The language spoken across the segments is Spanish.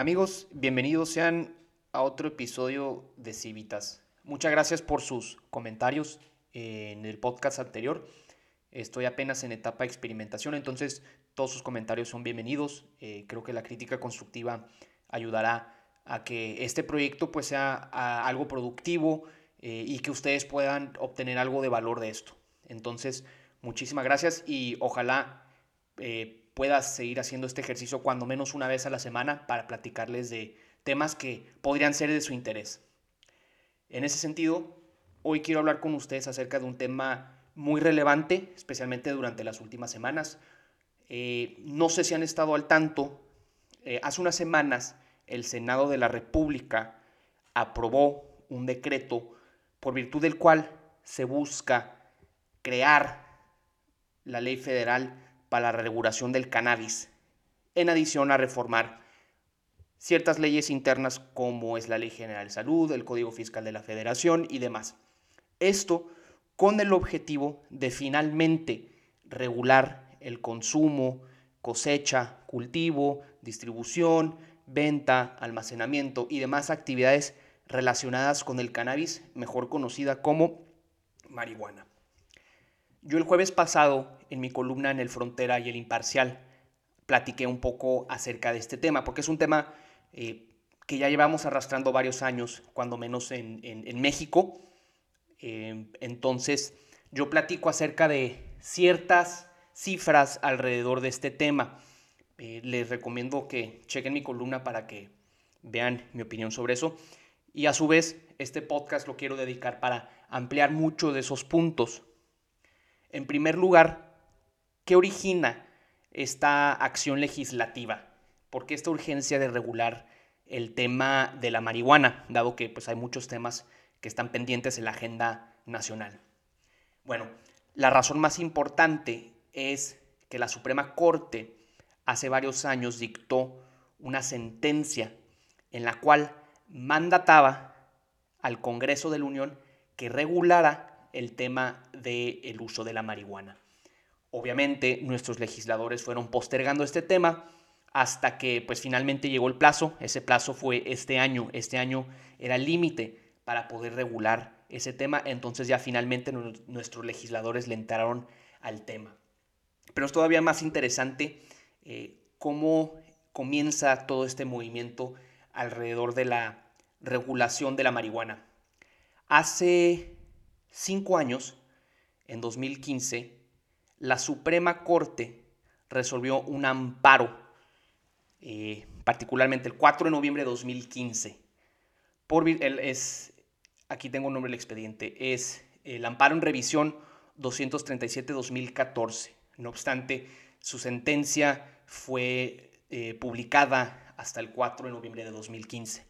Amigos, bienvenidos sean a otro episodio de Civitas. Muchas gracias por sus comentarios en el podcast anterior. Estoy apenas en etapa de experimentación, entonces todos sus comentarios son bienvenidos. Eh, creo que la crítica constructiva ayudará a que este proyecto pues sea algo productivo eh, y que ustedes puedan obtener algo de valor de esto. Entonces, muchísimas gracias y ojalá eh, puedas seguir haciendo este ejercicio cuando menos una vez a la semana para platicarles de temas que podrían ser de su interés. En ese sentido, hoy quiero hablar con ustedes acerca de un tema muy relevante, especialmente durante las últimas semanas. Eh, no sé si han estado al tanto, eh, hace unas semanas el Senado de la República aprobó un decreto por virtud del cual se busca crear la ley federal para la regulación del cannabis, en adición a reformar ciertas leyes internas como es la Ley General de Salud, el Código Fiscal de la Federación y demás. Esto con el objetivo de finalmente regular el consumo, cosecha, cultivo, distribución, venta, almacenamiento y demás actividades relacionadas con el cannabis, mejor conocida como marihuana. Yo el jueves pasado, en mi columna en el Frontera y el Imparcial, platiqué un poco acerca de este tema, porque es un tema eh, que ya llevamos arrastrando varios años, cuando menos en, México, Em, entonces, yo platico acerca de ciertas cifras alrededor de este tema. Eh, les recomiendo que chequen mi columna para que vean mi opinión sobre eso. Y a su vez, este podcast lo quiero dedicar para ampliar mucho de esos puntos. En primer lugar, ¿qué origina esta acción legislativa? ¿Por qué esta urgencia de regular el tema de la marihuana? Dado que pues, hay muchos temas que están pendientes en la agenda nacional. Bueno, la razón más importante es que la Suprema Corte hace varios años dictó una sentencia en la cual mandataba al Congreso de la Unión que regulara el tema del uso de la marihuana. Obviamente nuestros legisladores fueron postergando este tema hasta que pues finalmente llegó el plazo. Ese plazo fue este año. Este año era el límite para poder regular ese tema. Entonces ya finalmente nuestros legisladores le entraron al tema. Pero es todavía más interesante eh, cómo comienza todo este movimiento alrededor de la regulación de la marihuana. Hace cinco años, en 2015, la Suprema Corte resolvió un amparo, eh, particularmente el 4 de noviembre de 2015. Por, es, aquí tengo un nombre del expediente, es el amparo en revisión 237-2014. No obstante, su sentencia fue eh, publicada hasta el 4 de noviembre de 2015.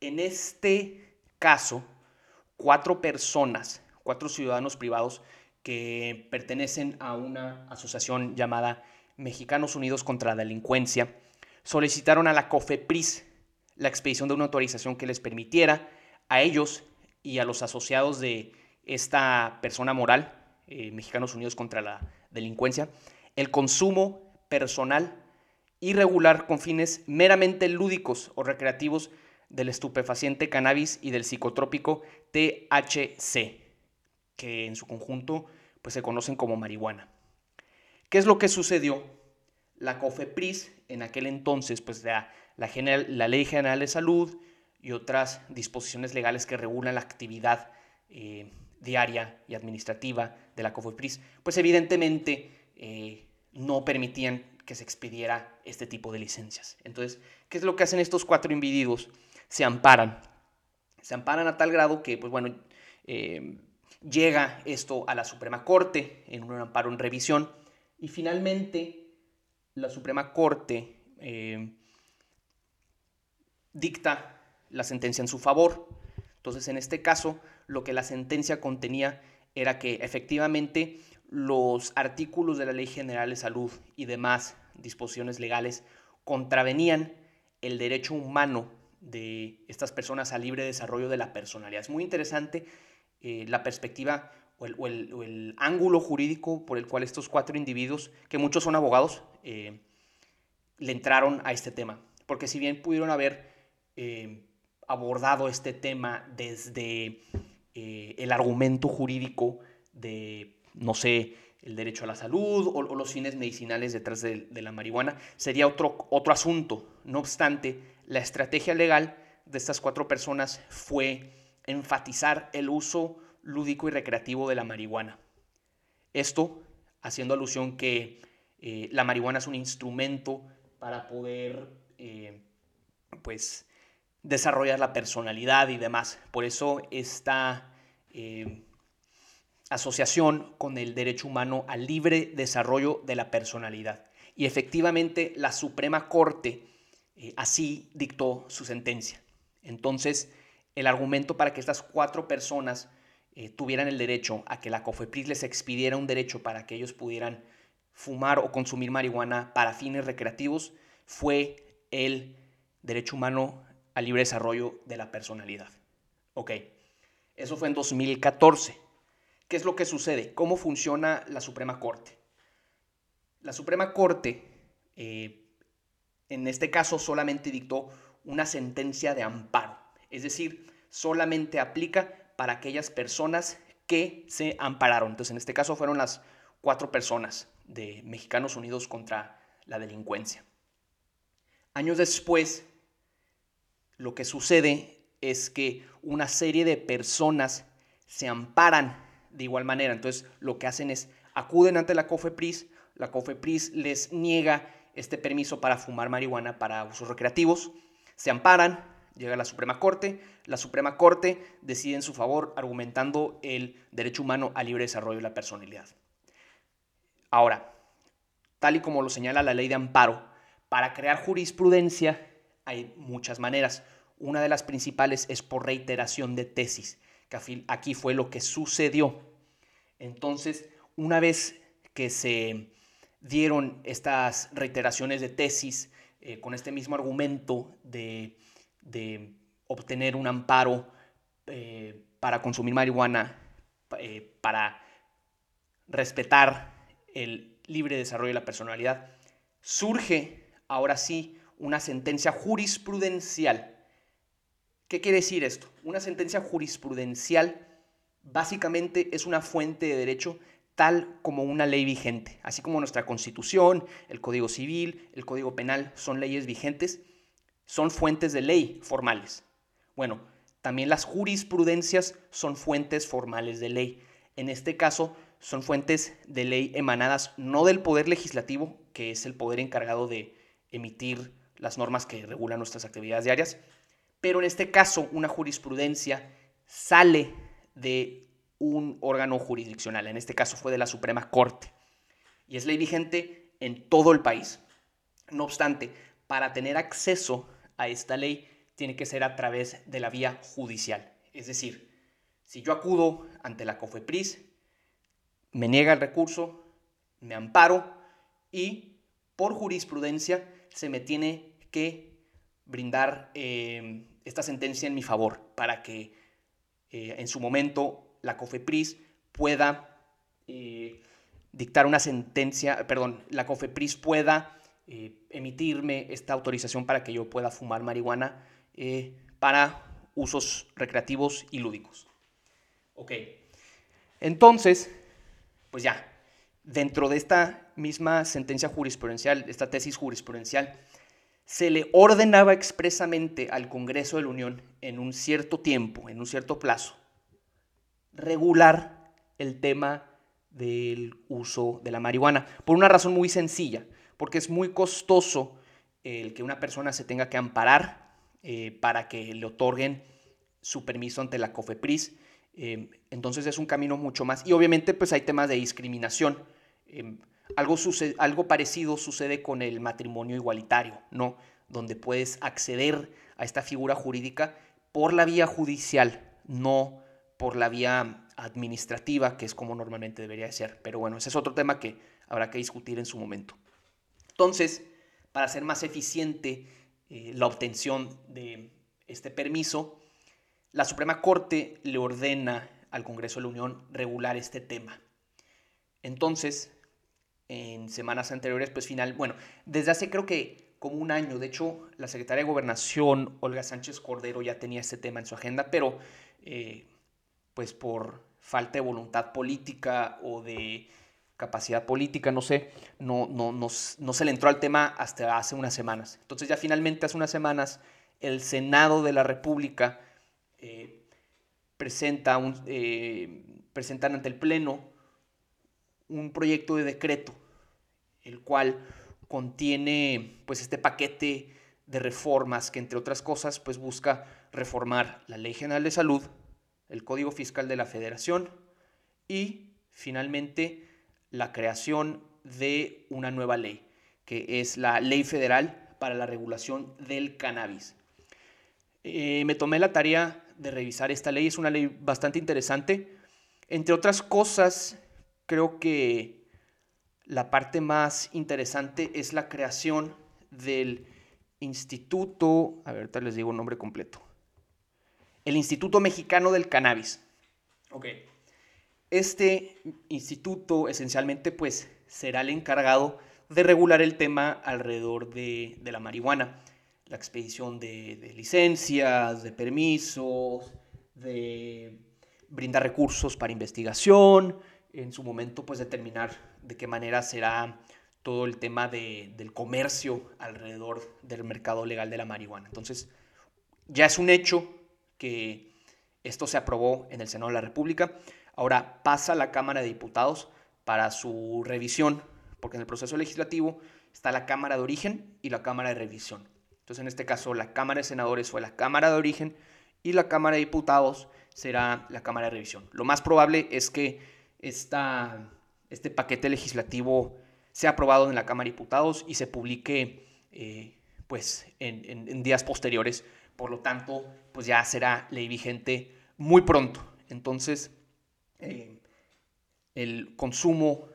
En este caso, cuatro personas, cuatro ciudadanos privados que pertenecen a una asociación llamada Mexicanos Unidos contra la Delincuencia, solicitaron a la COFEPRIS la expedición de una autorización que les permitiera a ellos y a los asociados de esta persona moral, eh, Mexicanos Unidos contra la Delincuencia, el consumo personal irregular con fines meramente lúdicos o recreativos del estupefaciente cannabis y del psicotrópico THC, que en su conjunto pues, se conocen como marihuana. ¿Qué es lo que sucedió? La COFEPRIS, en aquel entonces, pues la, Ley General de Salud, y otras disposiciones legales que regulan la actividad eh, diaria y administrativa de la COFEPRIS, pues evidentemente eh, no permitían que se expidiera este tipo de licencias. Entonces, ¿qué es lo que hacen estos cuatro individuos? Se amparan. Se amparan a tal grado que, pues bueno, eh, llega esto a la Suprema Corte en un amparo en revisión y finalmente la Suprema Corte dicta la sentencia en su favor. Entonces, en este caso, lo que la sentencia contenía era que efectivamente los artículos de la Ley General de Salud y demás disposiciones legales contravenían el derecho humano de estas personas al libre desarrollo de la personalidad. Es muy interesante eh, la perspectiva o el, ángulo jurídico por el cual estos cuatro individuos, que muchos son abogados, eh, le entraron a este tema porque si bien pudieron haber eh, abordado este tema desde el argumento jurídico de, no sé, el derecho a la salud o, los fines medicinales detrás de, la marihuana, sería otro, otro asunto. No obstante, la estrategia legal de estas cuatro personas fue enfatizar el uso lúdico y recreativo de la marihuana. Esto haciendo alusión que eh, la marihuana es un instrumento para poder, eh, pues, desarrollar la personalidad y demás. Por eso esta eh, asociación con el derecho humano al libre desarrollo de la personalidad. Y efectivamente la Suprema Corte así dictó su sentencia. Entonces, el argumento para que estas cuatro personas eh, tuvieran el derecho a que la COFEPRIS les expidiera un derecho para que ellos pudieran fumar o consumir marihuana para fines recreativos fue el derecho humano al libre desarrollo de la personalidad. Ok, eso fue en 2014. ¿Qué es lo que sucede? ¿Cómo funciona la Suprema Corte? La Suprema Corte, eh, en este caso, solamente dictó una sentencia de amparo, es decir, solamente aplica para aquellas personas que se ampararon. Entonces, en este caso fueron las cuatro personas de Mexicanos Unidos contra la Delincuencia. Años después, lo que sucede es que una serie de personas se amparan de igual manera. Entonces, lo que hacen es acuden ante la COFEPRIS, la COFEPRIS les niega este permiso para fumar marihuana para usos recreativos, se amparan, llega la Suprema Corte, la Suprema Corte decide en su favor argumentando el derecho humano al libre desarrollo de la personalidad. Ahora, tal y como lo señala la ley de amparo, para crear jurisprudencia hay muchas maneras. Una de las principales es por reiteración de tesis, que aquí fue lo que sucedió. Entonces, una vez que se dieron estas reiteraciones de tesis eh, con este mismo argumento de de obtener un amparo eh, para consumir marihuana, eh, para respetar el libre desarrollo de la personalidad, surge ahora sí una sentencia jurisprudencial. ¿Qué quiere decir esto? Una sentencia jurisprudencial básicamente es una fuente de derecho tal como una ley vigente, así como nuestra constitución, el Código Civil, el Código Penal son leyes vigentes son fuentes de ley formales. Bueno, también las jurisprudencias son fuentes formales de ley. En este caso, son fuentes de ley emanadas no del poder legislativo, que es el poder encargado de emitir las normas que regulan nuestras actividades diarias, pero en este caso una jurisprudencia sale de un órgano jurisdiccional, en este caso fue de la Suprema Corte, y es ley vigente en todo el país. No obstante, para tener acceso a esta ley tiene que ser a través de la vía judicial. Es decir, si yo acudo ante la COFEPRIS, me niega el recurso, me amparo y por jurisprudencia se me tiene que brindar eh, esta sentencia en mi favor para que eh, en su momento la COFEPRIS pueda eh, dictar una sentencia, perdón, la COFEPRIS pueda eh, emitirme esta autorización para que yo pueda fumar marihuana eh, para usos recreativos y lúdicos. Ok, entonces, pues ya, dentro de esta misma sentencia jurisprudencial, esta tesis jurisprudencial, se le ordenaba expresamente al Congreso de la Unión en un cierto tiempo, en un cierto plazo, regular el tema del uso de la marihuana, por una razón muy sencilla porque es muy costoso el que una persona se tenga que amparar eh, para que le otorguen su permiso ante la COFEPRIS. Eh, entonces es un camino mucho más. Y obviamente pues hay temas de discriminación. Eh, algo, algo parecido sucede con el matrimonio igualitario, ¿no? Donde puedes acceder a esta figura jurídica por la vía judicial, no por la vía administrativa, que es como normalmente debería ser. Pero bueno, ese es otro tema que habrá que discutir en su momento. Entonces, para hacer más eficiente eh, la obtención de este permiso, la Suprema Corte le ordena al Congreso de la Unión regular este tema. Entonces, en semanas anteriores, pues final, bueno, desde hace creo que como un año. De hecho, la secretaria de Gobernación, Olga Sánchez Cordero, ya tenía este tema en su agenda, pero eh, pues por falta de voluntad política o de capacidad política, no sé, no, no, no, se le entró al tema hasta hace unas semanas. Entonces ya finalmente hace unas semanas el Senado de la República eh, presenta eh, presentan ante el Pleno un proyecto de decreto, el cual contiene pues este paquete de reformas que entre otras cosas pues busca reformar la Ley General de Salud, el Código Fiscal de la Federación y finalmente la creación de una nueva ley, que es la Ley Federal para la Regulación del Cannabis. Eh, me tomé la tarea de revisar esta ley, es una ley bastante interesante. Entre otras cosas, creo que la parte más interesante es la creación del Instituto, a ver, ahorita les digo el nombre completo, el Instituto Mexicano del Cannabis. Ok. Este instituto esencialmente pues será el encargado de regular el tema alrededor de, la marihuana, la expedición de, licencias, de permisos, de brindar recursos para investigación, en su momento pues determinar de qué manera será todo el tema del comercio alrededor del mercado legal de la marihuana. Entonces, ya es un hecho que esto se aprobó en el Senado de la República. Ahora pasa a la Cámara de Diputados para su revisión, porque en el proceso legislativo está la Cámara de Origen y la Cámara de Revisión. Entonces, en este caso, la Cámara de Senadores fue la Cámara de Origen y la Cámara de Diputados será la Cámara de Revisión. Lo más probable es que esta, este paquete legislativo sea aprobado en la Cámara de Diputados y se publique eh, pues, en, días posteriores. Por lo tanto, pues ya será ley vigente muy pronto. Entonces, eh, el consumo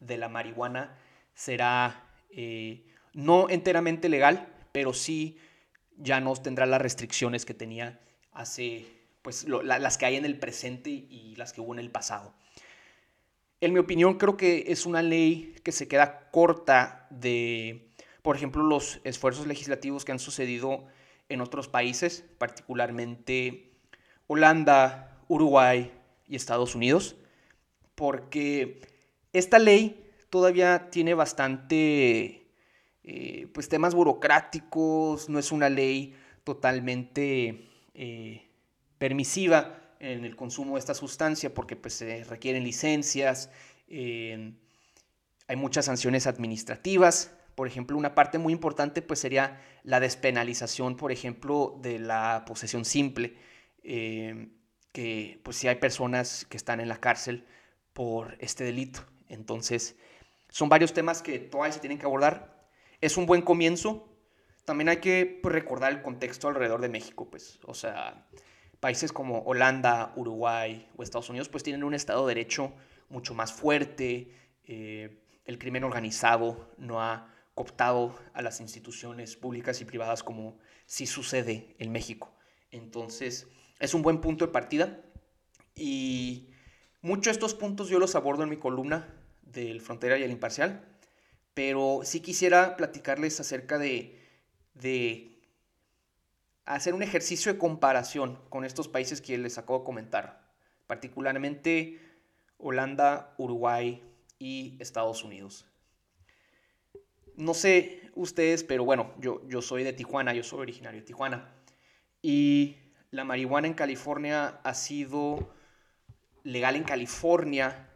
de la marihuana será eh, no enteramente legal, pero sí ya no tendrá las restricciones que tenía hace, pues las que hay en el presente y las que hubo en el pasado. En mi opinión, creo que es una ley que se queda corta de, por ejemplo, los esfuerzos legislativos que han sucedido en otros países, particularmente Holanda, Uruguay y Estados Unidos, porque esta ley todavía tiene bastante eh, pues temas burocráticos, no es una ley totalmente eh, permisiva en el consumo de esta sustancia porque pues, se requieren licencias, eh, hay muchas sanciones administrativas. Por ejemplo, una parte muy importante pues, sería la despenalización, por ejemplo, de la posesión simple, eh, que pues si hay personas que están en la cárcel por este delito. Entonces, son varios temas que todavía se tienen que abordar. Es un buen comienzo. También hay que pues, recordar el contexto alrededor de México, pues, o sea, países como Holanda, Uruguay o Estados Unidos pues tienen un Estado de Derecho mucho más fuerte, eh, el crimen organizado no ha cooptado a las instituciones públicas y privadas como sí sucede en México. Entonces, es un buen punto de partida y muchos de estos puntos yo los abordo en mi columna del Frontera y el Imparcial, pero sí quisiera platicarles acerca de, de hacer un ejercicio de comparación con estos países que les acabo de comentar, particularmente Holanda, Uruguay y Estados Unidos. No sé ustedes, pero bueno, yo, yo soy de Tijuana, yo soy originario de Tijuana. Y la marihuana en California ha sido legal en California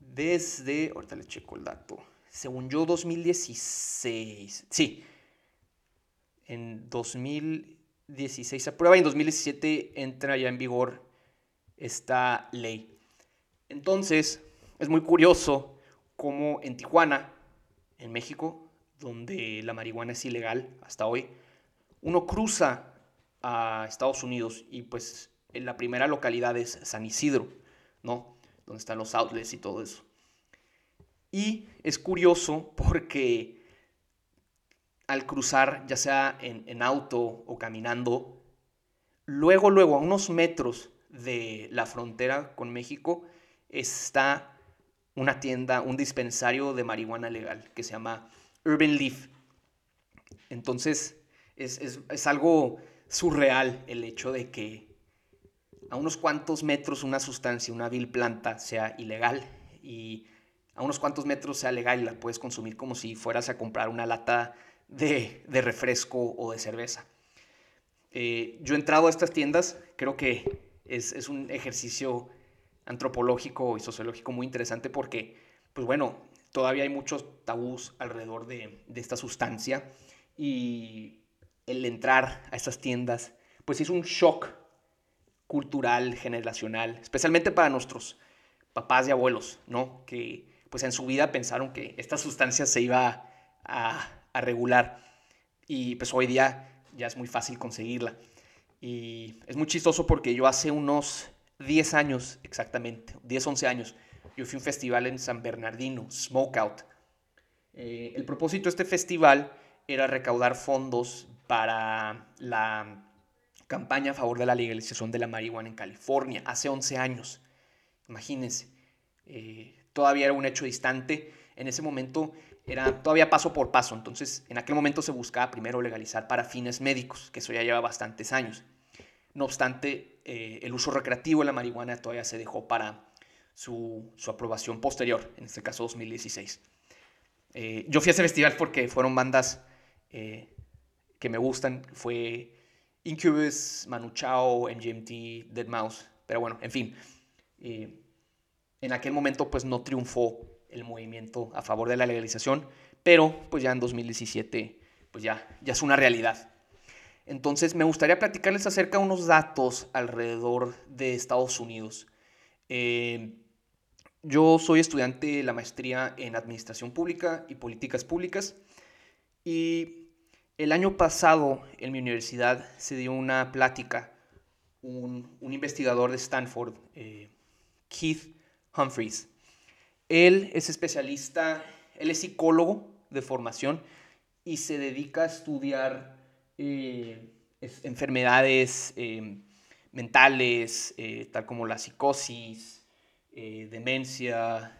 desde, ahorita le checo el dato, según yo 2016, sí, en 2000, 16 se aprueba y en 2017 entra ya en vigor esta ley. Entonces, es muy curioso cómo en Tijuana, en México, donde la marihuana es ilegal hasta hoy, uno cruza a Estados Unidos y pues en la primera localidad es San Isidro, ¿no? Donde están los outlets y todo eso. Y es curioso porque al cruzar, ya sea en, auto o caminando, luego, luego, a unos metros de la frontera con México, está una tienda, un dispensario de marihuana legal que se llama Urban Leaf. Entonces, es, es algo surreal el hecho de que a unos cuantos metros una sustancia, una vil planta, sea ilegal y a unos cuantos metros sea legal y la puedes consumir como si fueras a comprar una lata de, refresco o de cerveza. Eh, yo he entrado a estas tiendas, creo que es, un ejercicio antropológico y sociológico muy interesante porque, pues bueno, todavía hay muchos tabús alrededor de, de esta sustancia y el entrar a estas tiendas, pues es un shock cultural, generacional, especialmente para nuestros papás y abuelos, ¿no? Que pues en su vida pensaron que esta sustancia se iba a, regular y pues hoy día ya es muy fácil conseguirla. Y es muy chistoso porque yo hace unos 10 años exactamente, 10, 11 años, yo fui a un festival en San Bernardino, Smokeout. Eh, el propósito de este festival era recaudar fondos para la campaña a favor de la legalización de la marihuana en California, hace 11 años. Imagínense, eh, todavía era un hecho distante. En ese momento era todavía paso por paso. Entonces, en aquel momento se buscaba primero legalizar para fines médicos, que eso ya lleva bastantes años. No obstante, eh, el uso recreativo de la marihuana todavía se dejó para su, aprobación posterior, en este caso 2016. Eh, yo fui a ese festival porque fueron bandas que me gustan. Fue Incubus, Manu Chao, MGMT, Dead Mouse. Pero bueno, en fin. Eh, en aquel momento pues no triunfó el movimiento a favor de la legalización, pero pues ya en 2017 pues ya, ya es una realidad. Entonces me gustaría platicarles acerca de unos datos alrededor de Estados Unidos. Eh, yo soy estudiante de la maestría en Administración Pública y Políticas Públicas y el año pasado en mi universidad se dio una plática, un, investigador de Stanford, eh, Keith Humphreys. Él es especialista, él es psicólogo de formación y se dedica a estudiar eh, enfermedades eh, mentales, tal como la psicosis, demencia,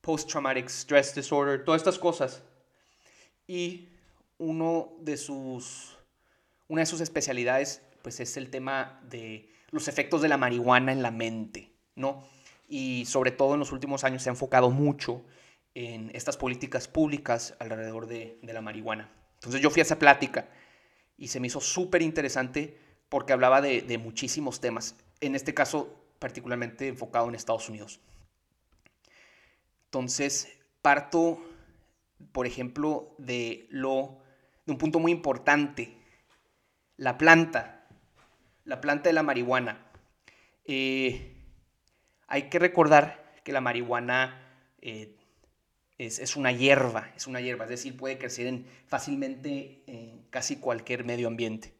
post-traumatic stress disorder, todas estas cosas. Y uno de sus, una de sus especialidades pues es el tema de los efectos de la marihuana en la mente, ¿no? Y sobre todo en los últimos años se ha enfocado mucho en estas políticas públicas alrededor de, la marihuana. Entonces yo fui a esa plática y se me hizo súper interesante porque hablaba de, de muchísimos temas, en este caso particularmente enfocado en Estados Unidos. Entonces parto, por ejemplo, de lo un punto muy importante, la planta, la planta de la marihuana. Eh, hay que recordar que la marihuana eh, es, una hierba, es una hierba, es decir, puede crecer en, fácilmente en casi cualquier medio ambiente.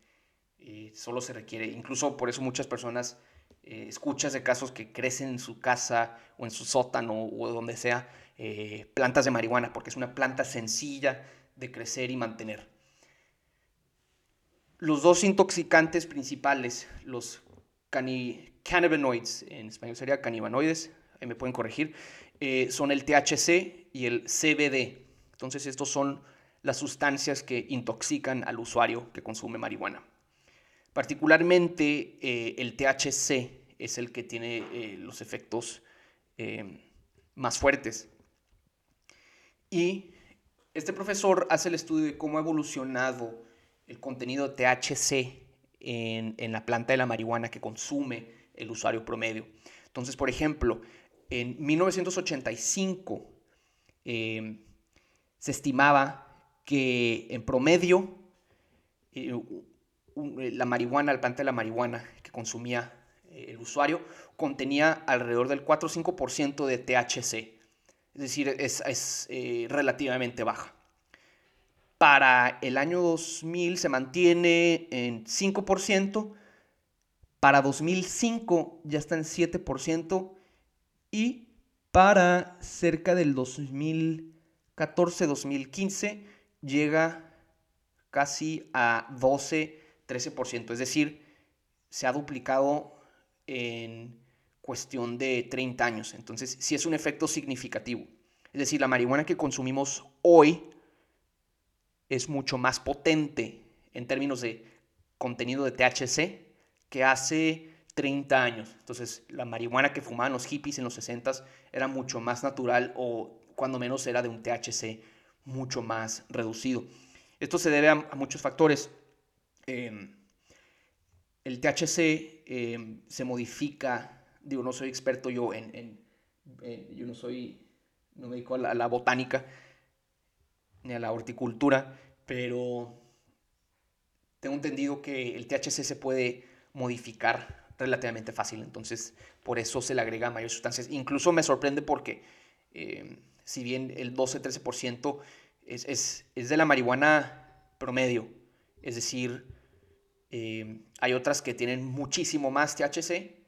Eh, solo se requiere, incluso por eso muchas personas escuchas de casos que crecen en su casa o en su sótano o donde sea, plantas de marihuana, porque es una planta sencilla de crecer y mantener. Los dos intoxicantes principales, los cannabinoids, en español sería canibanoides, ahí me pueden corregir, eh, son el THC y el CBD. Entonces estos son las sustancias que intoxican al usuario que consume marihuana. Particularmente eh, el THC es el que tiene eh, los efectos más fuertes. Y este profesor hace el estudio de cómo ha evolucionado el contenido THC en, la planta de la marihuana que consume el usuario promedio. Entonces, por ejemplo, en 1985 em, se estimaba que en promedio eh, la marihuana, la planta de la marihuana que consumía eh, el usuario contenía alrededor del 4 o 5% de THC. Es decir, es, eh, relativamente baja. Para el año 2000 se mantiene en 5%, para 2005 ya está en 7% y para cerca del 2014-2015 llega casi a 12-13%, es decir, se ha duplicado en cuestión de 30 años. Entonces, sí es un efecto significativo. Es decir, la marihuana que consumimos hoy es mucho más potente en términos de contenido de THC que hace 30 años. Entonces, la marihuana que fumaban los hippies en los 60 era mucho más natural o cuando menos era de un THC mucho más reducido. Esto se debe a, muchos factores. Em, el THC em, se modifica, digo, no soy experto yo en, yo no soy, no me dedico a la botánica ni a la horticultura, pero tengo entendido que el THC se puede modificar relativamente fácil, entonces por eso se le agrega mayores sustancias. Incluso me sorprende porque eh, si bien el 12-13% es, es, es, de la marihuana promedio, es decir, eh, hay otras que tienen muchísimo más THC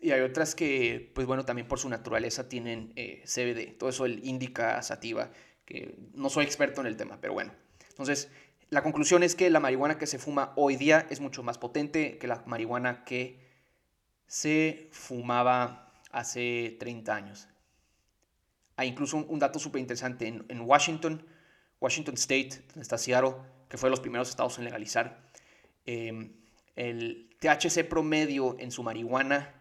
y hay otras que, pues bueno, también por su naturaleza tienen eh, CBD, todo eso el indica sativa, que no soy experto en el tema, pero bueno. Entonces, la conclusión es que la marihuana que se fuma hoy día es mucho más potente que la marihuana que se fumaba hace 30 años. Hay incluso un, dato súper interesante en, Washington, Washington State, donde está Seattle, que fue de los primeros estados en legalizar. Em, el THC promedio en su marihuana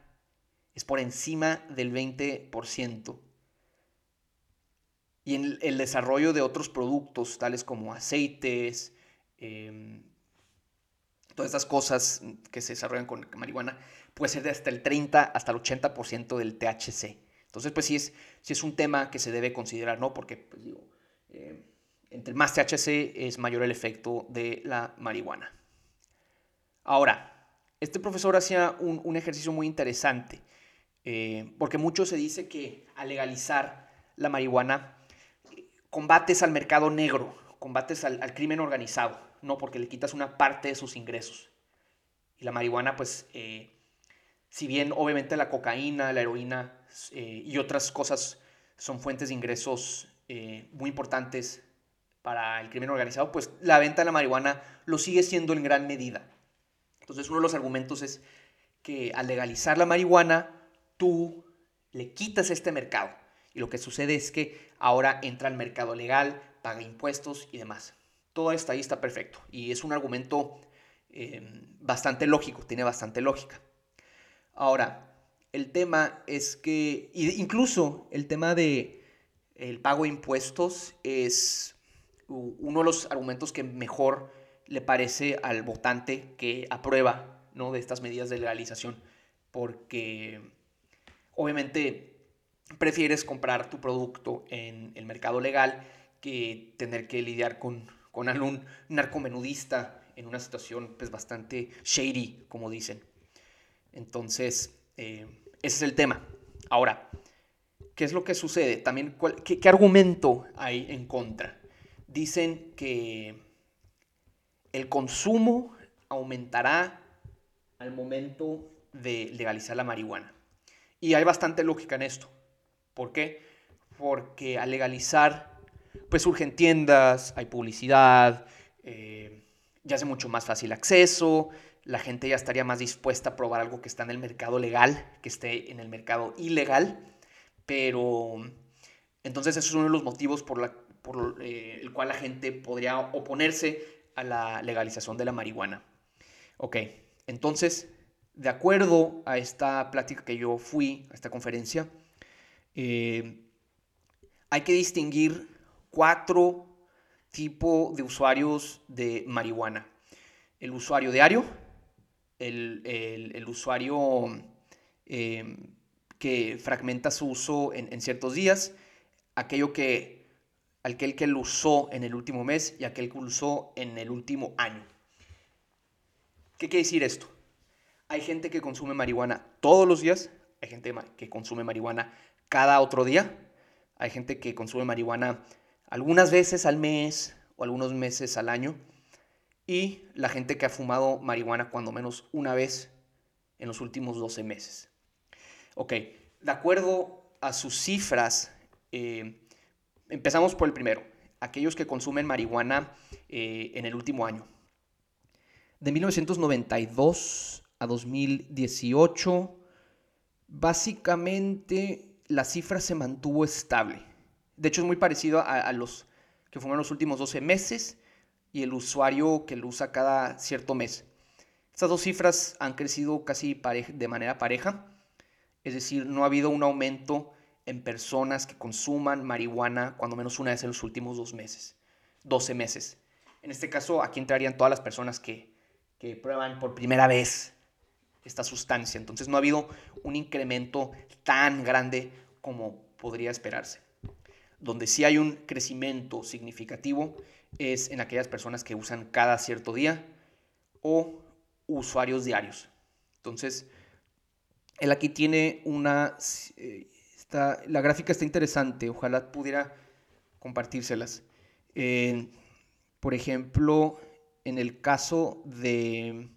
es por encima del 20% y en el desarrollo de otros productos, tales como aceites, em, todas estas cosas que se desarrollan con marihuana, puede ser de hasta el 30 hasta el 80% del THC. Entonces, pues sí es, sí es un tema que se debe considerar, ¿no? Porque, pues digo, eh, entre más THC es mayor el efecto de la marihuana. Ahora, este profesor hacía un, ejercicio muy interesante, eh, porque mucho se dice que al legalizar la marihuana combates al mercado negro, combates al, crimen organizado, no porque le quitas una parte de sus ingresos. Y la marihuana, pues, eh, si bien obviamente la cocaína, la heroína eh, y otras cosas son fuentes de ingresos eh, muy importantes para el crimen organizado, pues la venta de la marihuana lo sigue siendo en gran medida. Entonces uno de los argumentos es que al legalizar la marihuana, tú le quitas este mercado. Y lo que sucede es que ahora entra al mercado legal, paga impuestos y demás. Todo esto ahí está perfecto. Y es un argumento eh, bastante lógico, tiene bastante lógica. Ahora, el tema es que, incluso el tema de el pago de impuestos es uno de los argumentos que mejor le parece al votante que aprueba ¿no? de estas medidas de legalización, porque obviamente prefieres comprar tu producto en el mercado legal que tener que lidiar con, con algún narcomenudista en una situación pues bastante shady, como dicen. Entonces, eh, ese es el tema. Ahora, ¿qué es lo que sucede? También, qué, ¿qué argumento hay en contra? Dicen que el consumo aumentará al momento de legalizar la marihuana. Y hay bastante lógica en esto. ¿Por qué? Porque al legalizar, pues surgen tiendas, hay publicidad, eh, ya hace mucho más fácil acceso, la gente ya estaría más dispuesta a probar algo que está en el mercado legal, que esté en el mercado ilegal, pero entonces eso es uno de los motivos por, eh, el cual la gente podría oponerse a la legalización de la marihuana. Ok, entonces, de acuerdo a esta plática que yo fui, a esta conferencia, eh, hay que distinguir cuatro tipos de usuarios de marihuana. El usuario diario, el, usuario eh, que fragmenta su uso en, ciertos días, aquello que, aquel que lo usó en el último mes y aquel que lo usó en el último año. ¿Qué quiere decir esto? Hay gente que consume marihuana todos los días, hay gente que consume marihuana cada otro día. Hay gente que consume marihuana algunas veces al mes o algunos meses al año. Y la gente que ha fumado marihuana cuando menos una vez en los últimos 12 meses. Ok, de acuerdo a sus cifras, eh, empezamos por el primero, aquellos que consumen marihuana eh, en el último año. De 1992 a 2018, básicamente la cifra se mantuvo estable. De hecho, es muy parecido a, los que fueron los últimos 12 meses y el usuario que lo usa cada cierto mes. Estas dos cifras han crecido casi de manera pareja, es decir, no ha habido un aumento en personas que consuman marihuana cuando menos una vez en los últimos dos meses, 12 meses. En este caso, aquí entrarían todas las personas que, que prueban por primera vez esta sustancia. Entonces no ha habido un incremento tan grande como podría esperarse. Donde sí hay un crecimiento significativo es en aquellas personas que usan cada cierto día o usuarios diarios. Entonces, él aquí tiene una... Eh, la gráfica está interesante, ojalá pudiera compartírselas. por ejemplo, en el caso de...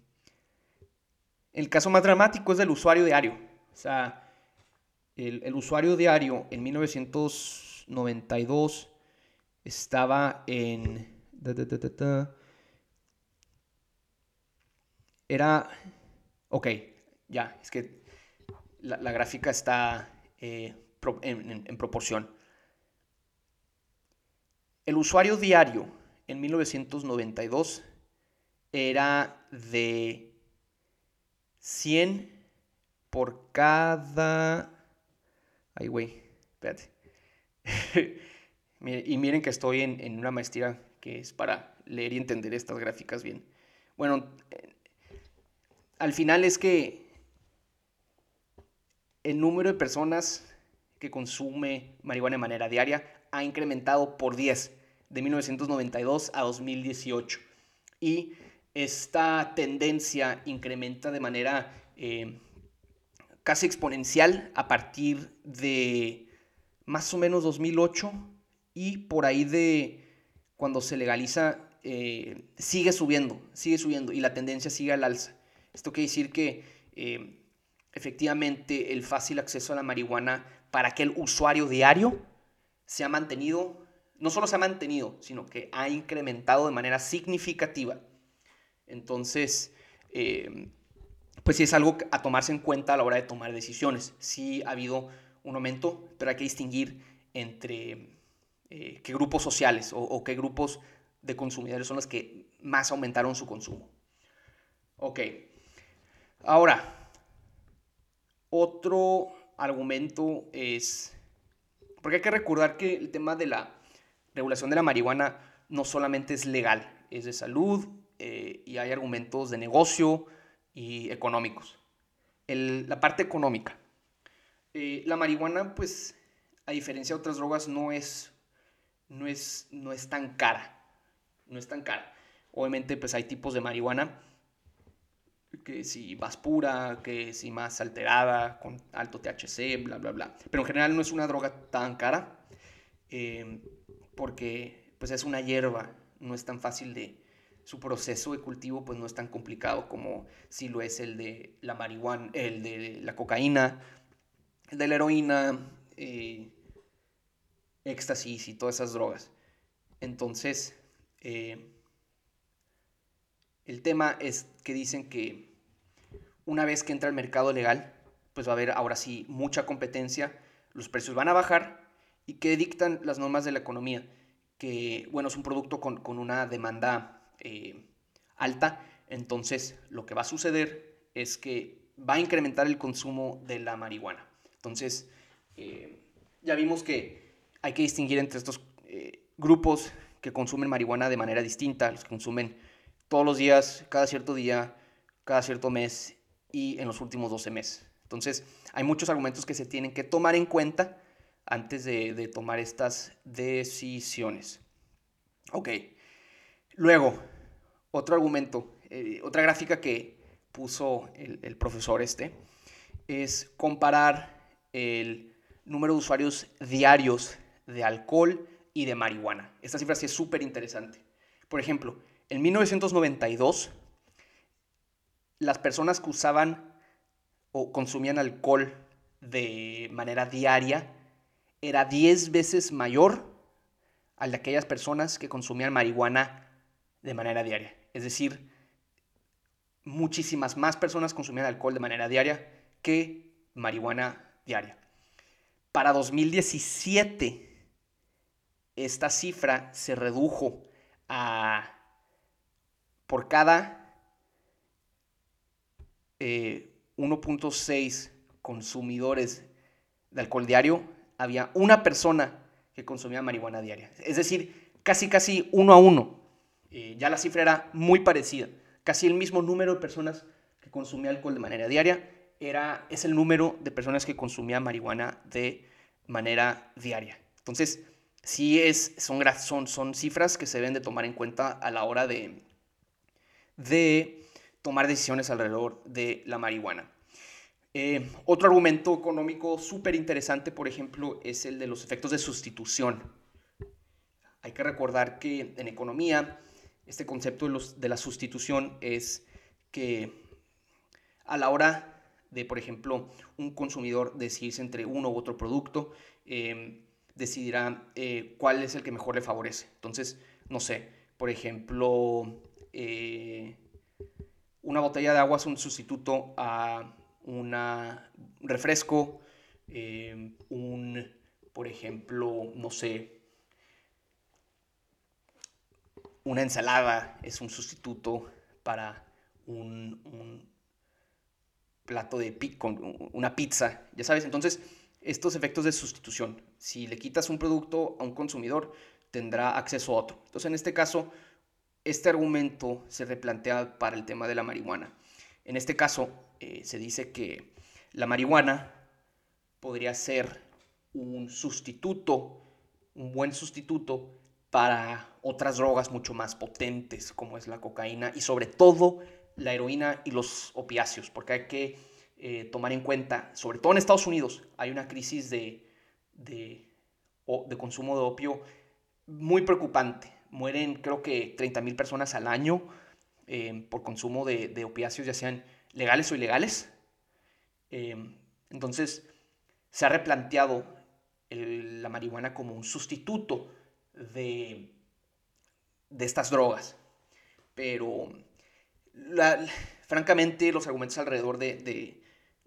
El caso más dramático es del usuario diario. O sea, el, usuario diario en 1992 estaba en... era... Ok, ya, es que la, gráfica está eh, en, proporción. El usuario diario en 1992 era de 100 por cada... Ay, güey, espérate. y miren que estoy en, en, una maestría que es para leer y entender estas gráficas bien. Bueno, eh, al final es que el número de personas que consume marihuana de manera diaria ha incrementado por 10 de 1992 a 2018. Y esta tendencia incrementa de manera eh, casi exponencial a partir de más o menos 2008 y por ahí de cuando se legaliza eh, sigue subiendo, sigue subiendo y la tendencia sigue al alza. Esto quiere decir que eh, efectivamente el fácil acceso a la marihuana para aquel usuario diario se ha mantenido, no solo se ha mantenido, sino que ha incrementado de manera significativa. Entonces, eh, pues sí es algo a tomarse en cuenta a la hora de tomar decisiones. Sí ha habido un aumento, pero hay que distinguir entre eh, qué grupos sociales o, qué grupos de consumidores son los que más aumentaron su consumo. Ok. Ahora, otro argumento es, porque hay que recordar que el tema de la regulación de la marihuana no solamente es legal, es de salud eh, y hay argumentos de negocio, y económicos. la parte económica. Eh, la marihuana, pues, a diferencia de otras drogas, no es, no es, no es tan cara. No es tan cara. Obviamente, pues hay tipos de marihuana que si más pura, que si más alterada, con alto THC, bla, bla, bla. Pero en general no es una droga tan cara, eh, porque pues es una hierba, no es tan fácil de, su proceso de cultivo pues no es tan complicado como si lo es el de la marihuana, el de la cocaína, el de la heroína, eh, éxtasis y todas esas drogas. Entonces, eh, el tema es que dicen que una vez que entra al mercado legal, pues va a haber ahora sí mucha competencia, los precios van a bajar y que dictan las normas de la economía, que bueno, es un producto con, con una demanda eh, alta, entonces lo que va a suceder es que va a incrementar el consumo de la marihuana. Entonces, eh, ya vimos que hay que distinguir entre estos eh, grupos que consumen marihuana de manera distinta, los que consumen todos los días, cada cierto día, cada cierto mes y en los últimos 12 meses. Entonces, hay muchos argumentos que se tienen que tomar en cuenta antes de, tomar estas decisiones. Ok. Luego, otro argumento, eh, otra gráfica que puso el, profesor este, es comparar el número de usuarios diarios de alcohol y de marihuana. Esta cifra sí es súper interesante. Por ejemplo, en 1992, las personas que usaban o consumían alcohol de manera diaria era 10 veces mayor al de aquellas personas que consumían marihuana de manera diaria. Es decir, muchísimas más personas consumían alcohol de manera diaria que marihuana diaria. Para 2017, esta cifra se redujo a por cada 1.6 consumidores de alcohol diario, había una persona que consumía marihuana diaria. Es decir, casi, casi uno a uno. Eh, ya la cifra era muy parecida. Casi el mismo número de personas que consumía alcohol de manera diaria era, es el número de personas que consumían marihuana de manera diaria. Entonces, sí es, son, son, son cifras que se deben de tomar en cuenta a la hora de, de tomar decisiones alrededor de la marihuana. Eh, otro argumento económico súper interesante, por ejemplo, es el de los efectos de sustitución. Hay que recordar que en economía este concepto de, los, de la sustitución es que a la hora de, por ejemplo, un consumidor decidirse entre uno u otro producto, em, decidirá eh, cuál es el que mejor le favorece. Entonces, no sé, por ejemplo, eh, una botella de agua es un sustituto a un refresco, eh, un, por ejemplo, no sé, una ensalada es un sustituto para un, plato de una pizza, ya sabes, entonces estos efectos de sustitución, si le quitas un producto a un consumidor, tendrá acceso a otro. Entonces, en este caso, este argumento se replantea para el tema de la marihuana. En este caso, eh, se dice que la marihuana podría ser un sustituto, un buen sustituto para otras drogas mucho más potentes, como es la cocaína y sobre todo la heroína y los opiáceos, porque hay que eh, tomar en cuenta, sobre todo en Estados Unidos, hay una crisis de, de, consumo de opio muy preocupante. Mueren creo que 30.000 personas al año eh, por consumo de, de opiáceos, ya sean legales o ilegales. Em, entonces, se ha replanteado la marihuana como un sustituto de, de estas drogas. Pero, francamente, los argumentos alrededor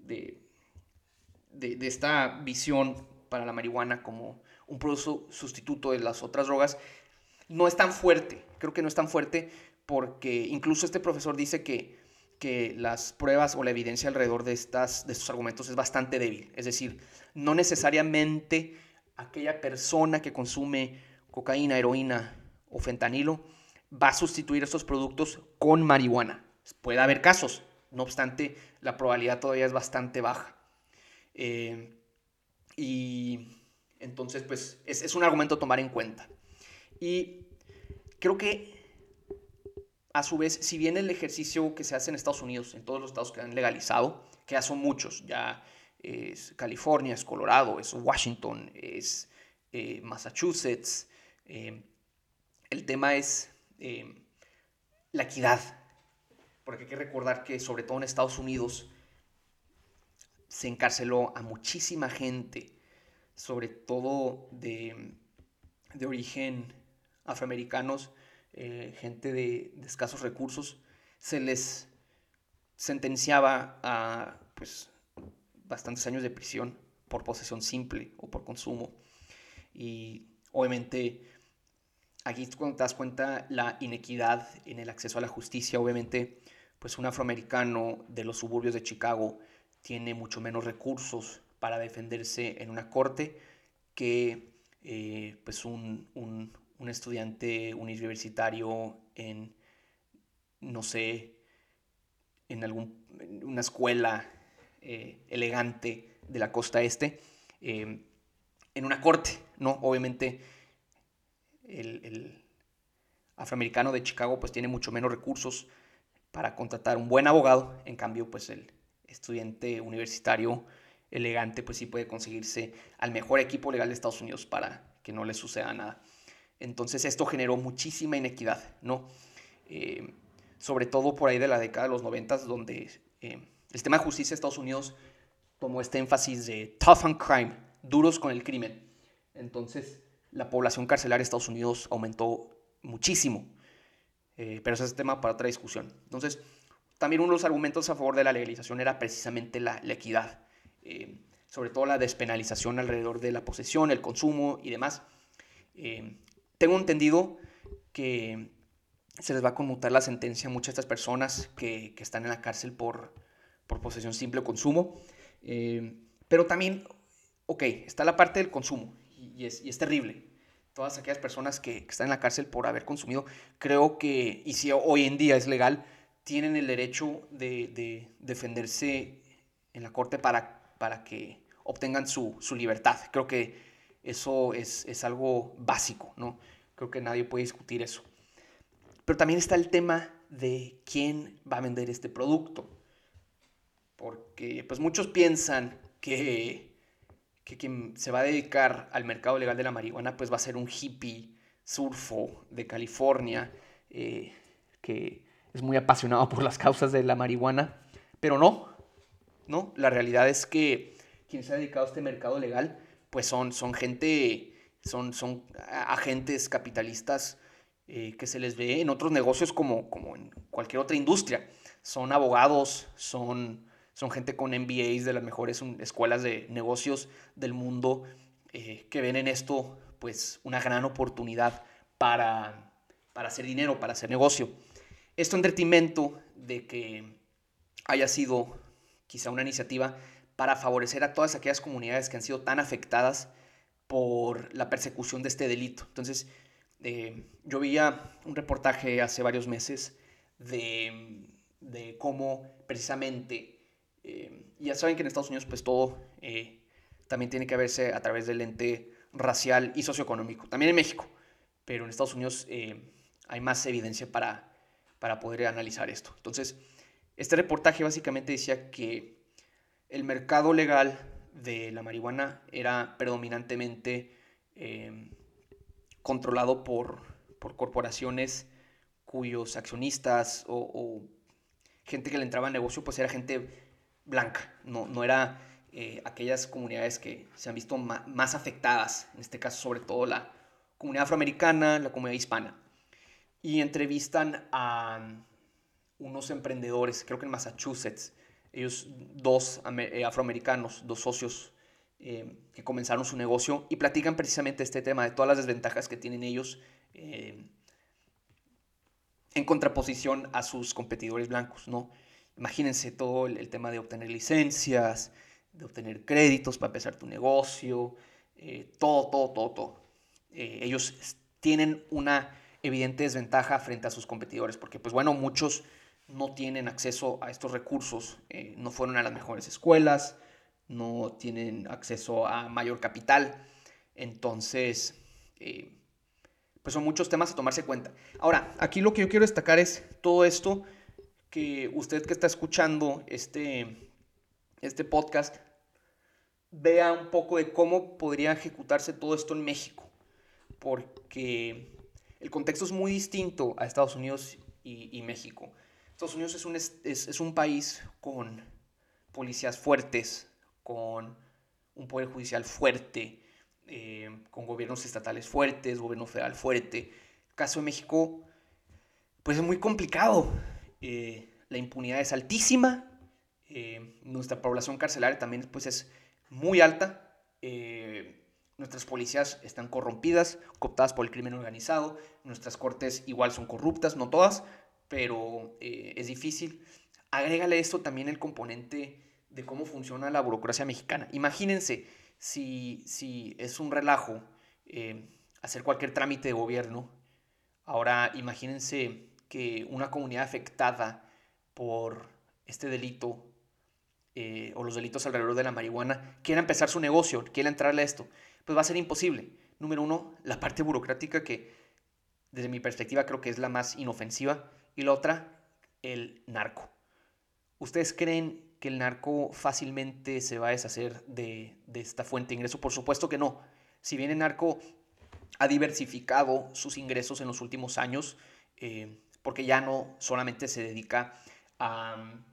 de, de, esta visión para la marihuana como un producto sustituto de las otras drogas no es tan fuerte. Creo que no es tan fuerte porque incluso este profesor dice que que las pruebas o la evidencia alrededor de, estas, de estos argumentos es bastante débil. Es decir, no necesariamente aquella persona que consume cocaína, heroína o fentanilo va a sustituir estos productos con marihuana. Puede haber casos, no obstante, la probabilidad todavía es bastante baja. Eh, y entonces, pues, es, un argumento a tomar en cuenta. Y creo que a su vez, si bien el ejercicio que se hace en Estados Unidos, en todos los estados que han legalizado, que ya son muchos, ya es California, es Colorado, es Washington, es eh, Massachusetts, eh, el tema es la equidad, porque hay que recordar que sobre todo en Estados Unidos se encarceló a muchísima gente, sobre todo de, de origen afroamericanos, eh, gente de, escasos recursos, se les sentenciaba a pues, bastantes años de prisión por posesión simple o por consumo. Y obviamente aquí cuando te das cuenta la inequidad en el acceso a la justicia, obviamente pues un afroamericano de los suburbios de Chicago tiene mucho menos recursos para defenderse en una corte que eh, pues un, un estudiante universitario en, no sé, en alguna escuela eh, elegante de la costa este, em, en una corte, ¿no? Obviamente el, afroamericano de Chicago pues tiene mucho menos recursos para contratar un buen abogado, en cambio pues el estudiante universitario elegante pues sí puede conseguirse al mejor equipo legal de Estados Unidos para que no le suceda nada. Entonces esto generó muchísima inequidad, ¿no? Eh, sobre todo por ahí de la década de los 90, donde eh, el sistema de justicia de Estados Unidos tomó este énfasis de tough on crime, duros con el crimen. Entonces la población carcelaria de Estados Unidos aumentó muchísimo. Eh, pero ese es tema para otra discusión. Entonces, también uno de los argumentos a favor de la legalización era precisamente la, equidad, sobre todo la despenalización alrededor de la posesión, el consumo y demás tengo entendido que se les va a conmutar la sentencia a muchas de estas personas que, están en la cárcel por, por posesión simple o consumo. Eh, pero también, ok, está la parte del consumo y, es, y es, terrible. Todas aquellas personas que, están en la cárcel por haber consumido, creo que, y si hoy en día es legal, tienen el derecho de, defenderse en la corte para, para que obtengan su, libertad. Creo que eso es, es algo básico, ¿no? Creo que nadie puede discutir eso. Pero también está el tema de quién va a vender este producto. Porque pues muchos piensan que, que quien se va a dedicar al mercado legal de la marihuana pues va a ser un hippie surfo de California eh, que es muy apasionado por las causas de la marihuana. Pero no, no, la realidad es que quien se ha dedicado a este mercado legal pues son, son gente, son, son agentes capitalistas eh, que se les ve en otros negocios como, como en cualquier otra industria. Son abogados, son, son gente con MBAs de las mejores escuelas de negocios del mundo eh, que ven en esto pues una gran oportunidad para, para hacer dinero, para hacer negocio. Esto en detrimento de que haya sido quizá una iniciativa para favorecer a todas aquellas comunidades que han sido tan afectadas por la persecución de este delito. Entonces, eh, yo veía un reportaje hace varios meses de, de cómo precisamente, eh, ya saben que en Estados Unidos pues todo eh, también tiene que verse a través del ente racial y socioeconómico, también en México, pero en Estados Unidos hay más evidencia para, para poder analizar esto. Entonces, este reportaje básicamente decía que el mercado legal de la marihuana era predominantemente controlado por, por corporaciones cuyos accionistas o, gente que le entraba al negocio pues era gente blanca, no, no era eh, aquellas comunidades que se han visto más afectadas, en este caso sobre todo la comunidad afroamericana, la comunidad hispana. Y entrevistan a unos emprendedores, creo que en Massachusetts, ellos dos eh, afroamericanos, dos socios eh, que comenzaron su negocio y platican precisamente este tema de todas las desventajas que tienen ellos en contraposición a sus competidores blancos, ¿no? Imagínense todo el, tema de obtener licencias, de obtener créditos para empezar tu negocio, eh, todo, todo, todo, todo. ellos tienen una evidente desventaja frente a sus competidores, porque pues bueno, muchos no tienen acceso a estos recursos, no fueron a las mejores escuelas, no tienen acceso a mayor capital. Entonces, eh, pues son muchos temas a tomarse cuenta. Ahora, aquí lo que yo quiero destacar es todo esto que usted que está escuchando este, este podcast vea un poco de cómo podría ejecutarse todo esto en México. Porque el contexto es muy distinto a Estados Unidos y, México. Estados Unidos es un, es un país con policías fuertes, con un poder judicial fuerte, eh, con gobiernos estatales fuertes, gobierno federal fuerte. El caso de México, pues es muy complicado. Eh, la impunidad es altísima, eh, nuestra población carcelaria también pues, es muy alta, nuestras policías están corrompidas, cooptadas por el crimen organizado, nuestras cortes igual son corruptas, no todas, pero es difícil. Agrégale esto también el componente de cómo funciona la burocracia mexicana. Imagínense si, si es un relajo eh, hacer cualquier trámite de gobierno. Ahora imagínense que una comunidad afectada por este delito eh, o los delitos alrededor de la marihuana quiera empezar su negocio, quiera entrarle a esto, pues va a ser imposible. Número uno, la parte burocrática que desde mi perspectiva creo que es la más inofensiva y la otra, el narco. ¿Ustedes creen que el narco fácilmente se va a deshacer de, esta fuente de ingreso? Por supuesto que no. Si bien el narco ha diversificado sus ingresos en los últimos años, eh, porque ya no solamente se dedica al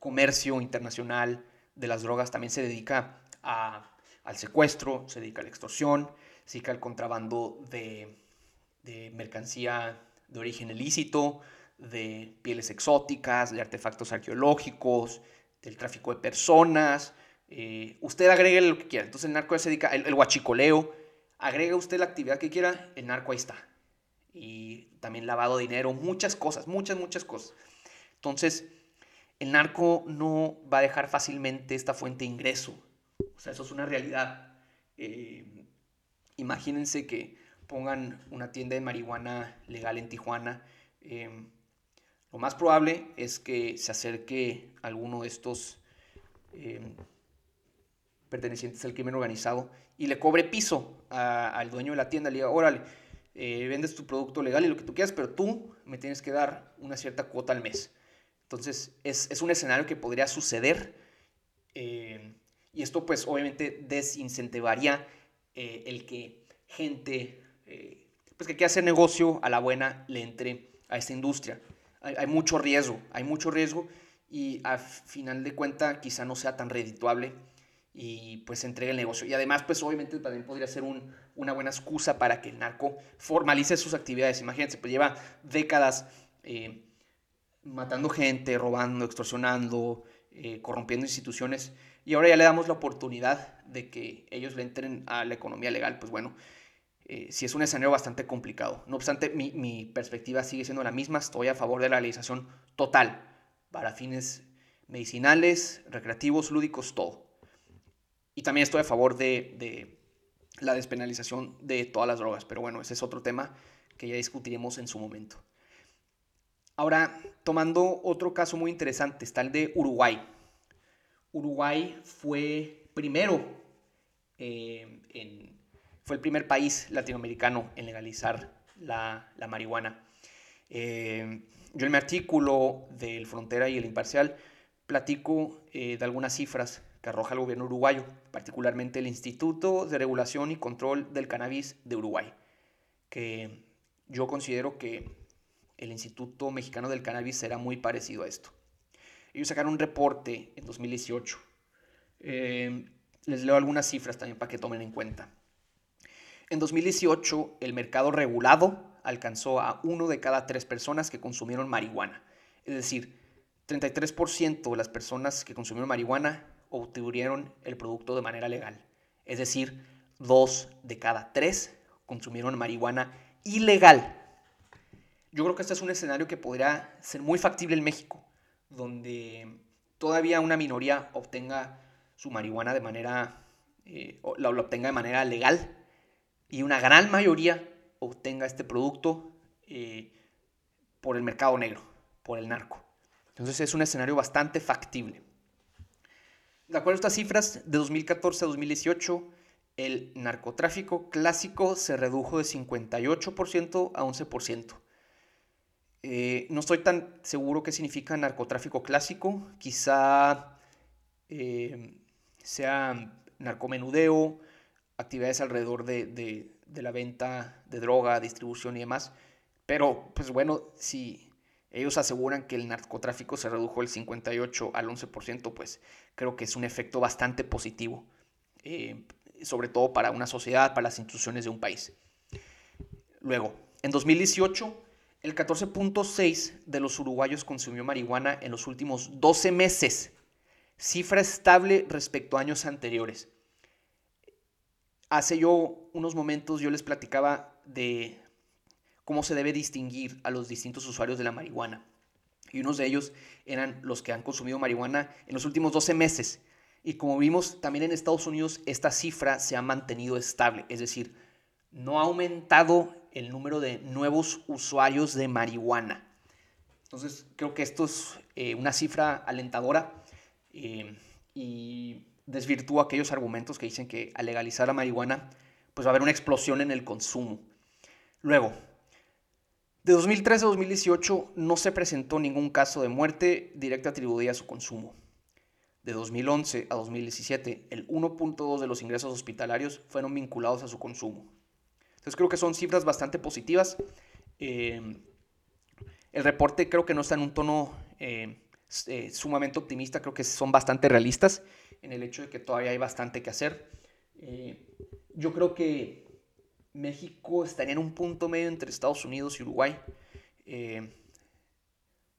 comercio internacional de las drogas, también se dedica al secuestro, se dedica a la extorsión, se dedica al contrabando de, mercancía de origen ilícito, de pieles exóticas, de artefactos arqueológicos, del tráfico de personas. Eh, usted agregue lo que quiera. Entonces el narco se dedica, el, el, huachicoleo, agrega usted la actividad que quiera, el narco ahí está. Y también lavado de dinero, muchas cosas, muchas, muchas cosas. Entonces, el narco no va a dejar fácilmente esta fuente de ingreso. O sea, eso es una realidad. Eh, imagínense que pongan una tienda de marihuana legal en Tijuana. Eh, lo más probable es que se acerque alguno de estos eh, pertenecientes al crimen organizado y le cobre piso al dueño de la tienda. Le diga, órale, eh, vendes tu producto legal y lo que tú quieras, pero tú me tienes que dar una cierta cuota al mes. Entonces, es, un escenario que podría suceder eh, y esto pues obviamente desincentivaría el que gente pues que quiera hacer negocio a la buena le entre a esta industria hay, mucho riesgo, hay mucho riesgo y al final de cuenta quizá no sea tan redituable y pues entregue el negocio. Y además pues obviamente también podría ser una buena excusa para que el narco formalice sus actividades. Imagínense, pues lleva décadas eh, matando gente, robando, extorsionando, eh, corrompiendo instituciones y ahora ya le damos la oportunidad de que ellos le entren a la economía legal, pues bueno, eh, si es un escenario bastante complicado. No obstante, mi, perspectiva sigue siendo la misma. Estoy a favor de la legalización total para fines medicinales, recreativos, lúdicos, todo. Y también estoy a favor de, la despenalización de todas las drogas. Pero bueno, ese es otro tema que ya discutiremos en su momento. Ahora, tomando otro caso muy interesante, está el de Uruguay. Uruguay fue primero eh, en fue el primer país latinoamericano en legalizar la, marihuana. Eh, yo en mi artículo del Frontera y el Imparcial platico eh, de algunas cifras que arroja el gobierno uruguayo, particularmente el Instituto de Regulación y Control del Cannabis de Uruguay, que yo considero que el Instituto Mexicano del Cannabis será muy parecido a esto. Ellos sacaron un reporte en 2018. Eh, les leo algunas cifras también para que tomen en cuenta. En 2018, el mercado regulado alcanzó a uno de cada tres personas que consumieron marihuana. Es decir, 33% de las personas que consumieron marihuana obtuvieron el producto de manera legal. Es decir, dos de cada tres consumieron marihuana ilegal. Yo creo que este es un escenario que podría ser muy factible en México, donde todavía una minoría obtenga su marihuana de manera, eh, obtenga de manera legal y una gran mayoría obtenga este producto eh, por el mercado negro, por el narco. Entonces es un escenario bastante factible. De acuerdo a estas cifras, de 2014 a 2018, el narcotráfico clásico se redujo de 58% a 11%. Eh, no estoy tan seguro qué significa narcotráfico clásico. Quizá eh, sea narcomenudeo, actividades alrededor de, la venta de droga, distribución y demás. Pero, pues bueno, si ellos aseguran que el narcotráfico se redujo del 58 al 11%, pues creo que es un efecto bastante positivo, eh, sobre todo para una sociedad, para las instituciones de un país. Luego, en 2018, el 14.6 de los uruguayos consumió marihuana en los últimos 12 meses, cifra estable respecto a años anteriores. Hace yo unos momentos yo les platicaba de cómo se debe distinguir a los distintos usuarios de la marihuana. Y unos de ellos eran los que han consumido marihuana en los últimos 12 meses. Y como vimos también en Estados Unidos, esta cifra se ha mantenido estable. Es decir, no ha aumentado el número de nuevos usuarios de marihuana. Entonces, creo que esto es eh, una cifra alentadora. Eh, y desvirtúa aquellos argumentos que dicen que al legalizar la marihuana, pues va a haber una explosión en el consumo. Luego, de 2013 a 2018 no se presentó ningún caso de muerte directa atribuida a su consumo. De 2011 a 2017, el 1.2 de los ingresos hospitalarios fueron vinculados a su consumo. Entonces creo que son cifras bastante positivas. Eh, el reporte creo que no está en un tono eh, eh, sumamente optimista, creo que son bastante realistas en el hecho de que todavía hay bastante que hacer. Yo creo que México estaría en un punto medio entre Estados Unidos y Uruguay. Eh,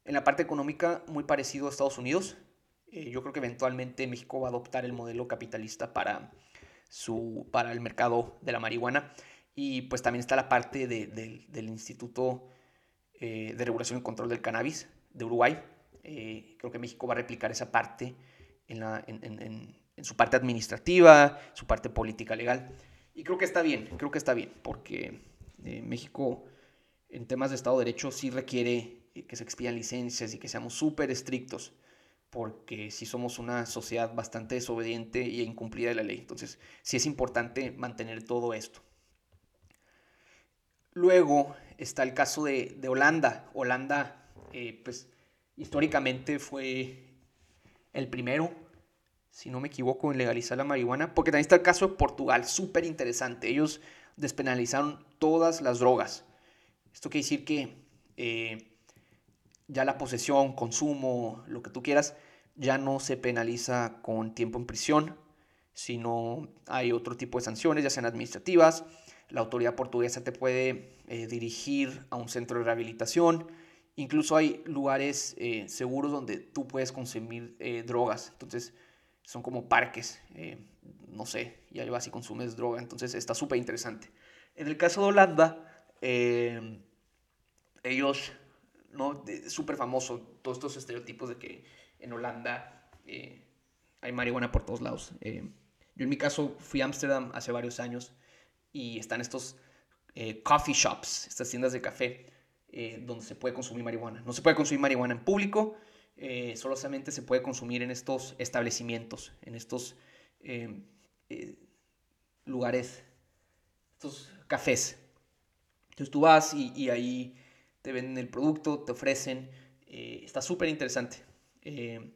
en la parte económica, muy parecido a Estados Unidos. Eh, yo creo que eventualmente México va a adoptar el modelo capitalista para, su, para el mercado de la marihuana. Y pues también está la parte del Instituto de regulación y control del cannabis de Uruguay. creo que México va a replicar esa parte en su parte administrativa, su parte política legal. Y creo que está bien, creo que está bien, porque eh, México en temas de Estado de Derecho sí requiere eh, que se expidan licencias y que seamos súper estrictos, porque sí somos una sociedad bastante desobediente e incumplida de la ley. Entonces sí es importante mantener todo esto. Luego está el caso de, de Holanda. Holanda, eh, pues históricamente fue el primero si no me equivoco, en legalizar la marihuana, porque también está el caso de Portugal, súper interesante. Ellos despenalizaron todas las drogas. Esto quiere decir que eh, ya la posesión, consumo, lo que tú quieras, ya no se penaliza con tiempo en prisión, sino hay otro tipo de sanciones, ya sean administrativas. La autoridad portuguesa te puede eh, dirigir a un centro de rehabilitación. Incluso hay lugares eh, seguros donde tú puedes consumir drogas. Entonces, son como parques, eh, no sé, y ahí vas y consumes droga, entonces está súper interesante. En el caso de Holanda, eh, ellos, ¿no? Súper famoso, todos estos estereotipos de que en Holanda eh, hay marihuana por todos lados. yo en mi caso fui a Ámsterdam hace varios años y están estos coffee shops, estas tiendas de café, donde se puede consumir marihuana. No se puede consumir marihuana en público, eh, solamente se puede consumir en estos establecimientos, en estos eh, eh, lugares, estos cafés. Entonces tú vas y, ahí te venden el producto, te ofrecen, está súper interesante. en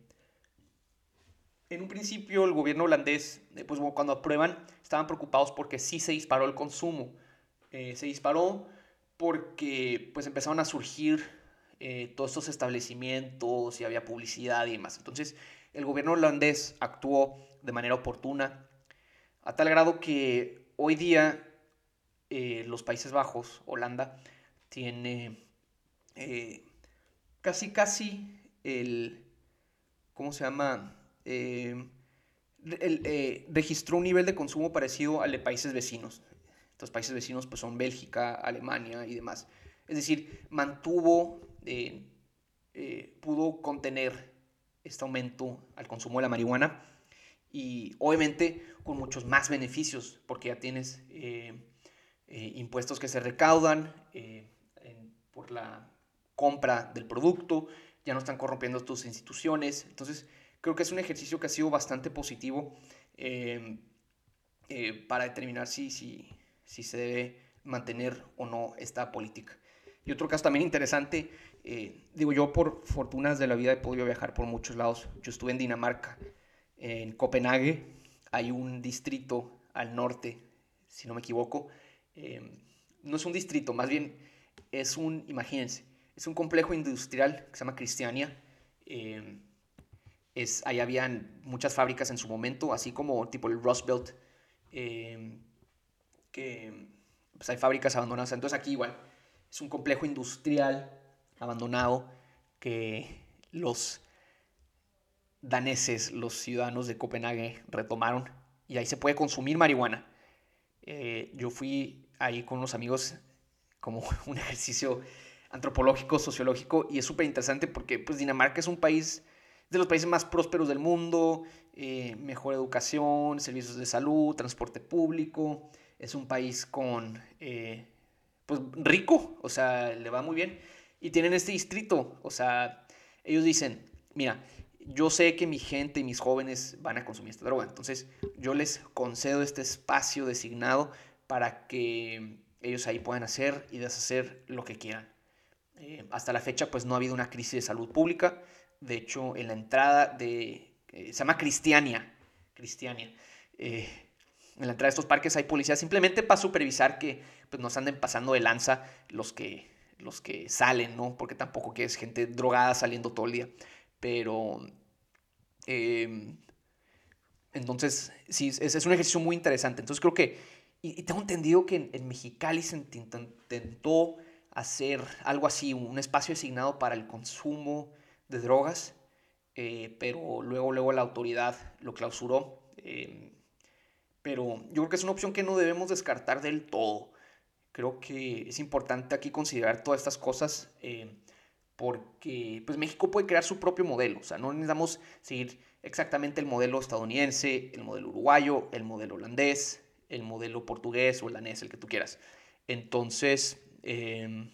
un principio el gobierno holandés, pues cuando aprueban, estaban preocupados porque sí se disparó el consumo. se disparó porque pues empezaron a surgir eh, todos estos establecimientos y había publicidad y demás. Entonces, el gobierno holandés actuó de manera oportuna, a tal grado que hoy día eh, los Países Bajos, Holanda, tiene eh, casi, casi el, ¿cómo se llama? registró un nivel de consumo parecido al de países vecinos. Estos países vecinos pues, son Bélgica, Alemania y demás. Es decir, mantuvo eh, eh, pudo contener este aumento al consumo de la marihuana y obviamente con muchos más beneficios porque ya tienes eh, impuestos que se recaudan por la compra del producto, ya no están corrompiendo tus instituciones, entonces creo que es un ejercicio que ha sido bastante positivo para determinar si, si se debe mantener o no esta política. Y otro caso también interesante, eh, digo yo por fortunas de la vida he podido viajar por muchos lados. Yo estuve en Dinamarca, en Copenhague, hay un distrito al norte, si no me equivoco. Eh, no es un distrito, más bien es un, imagínense, es un complejo industrial que se llama Cristiania. Eh, es, ahí habían muchas fábricas en su momento, así como tipo el Rust Belt, que pues hay fábricas abandonadas. Entonces aquí igual es un complejo industrial abandonado que los daneses, los ciudadanos de Copenhague retomaron y ahí se puede consumir marihuana. Eh, yo fui ahí con unos amigos como un ejercicio antropológico, sociológico y es súper interesante porque pues Dinamarca es un país de los países más prósperos del mundo, eh, mejor educación, servicios de salud, transporte público, es un país con eh, pues rico, o sea, le va muy bien. Y tienen este distrito, o sea, ellos dicen, mira, yo sé que mi gente y mis jóvenes van a consumir esta droga, entonces yo les concedo este espacio designado para que ellos ahí puedan hacer y deshacer lo que quieran. Eh, hasta la fecha, pues no ha habido una crisis de salud pública. De hecho, en la entrada de... Eh, se llama Cristiania. Cristiania. Eh, en la entrada de estos parques hay policías simplemente para supervisar que pues, nos anden pasando de lanza los que, los que salen, ¿no? Porque tampoco que es gente drogada saliendo todo el día. Pero... Em, entonces, sí, es, un ejercicio muy interesante. Entonces creo que... Y, tengo entendido que en, Mexicali se intentó hacer algo así, un espacio designado para el consumo de drogas, eh, pero luego, luego la autoridad lo clausuró. Eh, pero yo creo que es una opción que no debemos descartar del todo. Creo que es importante aquí considerar todas estas cosas eh, porque pues México puede crear su propio modelo, o sea, no necesitamos seguir exactamente el modelo estadounidense, el modelo uruguayo, el modelo holandés, el modelo portugués o el danés, el que tú quieras. Entonces, em,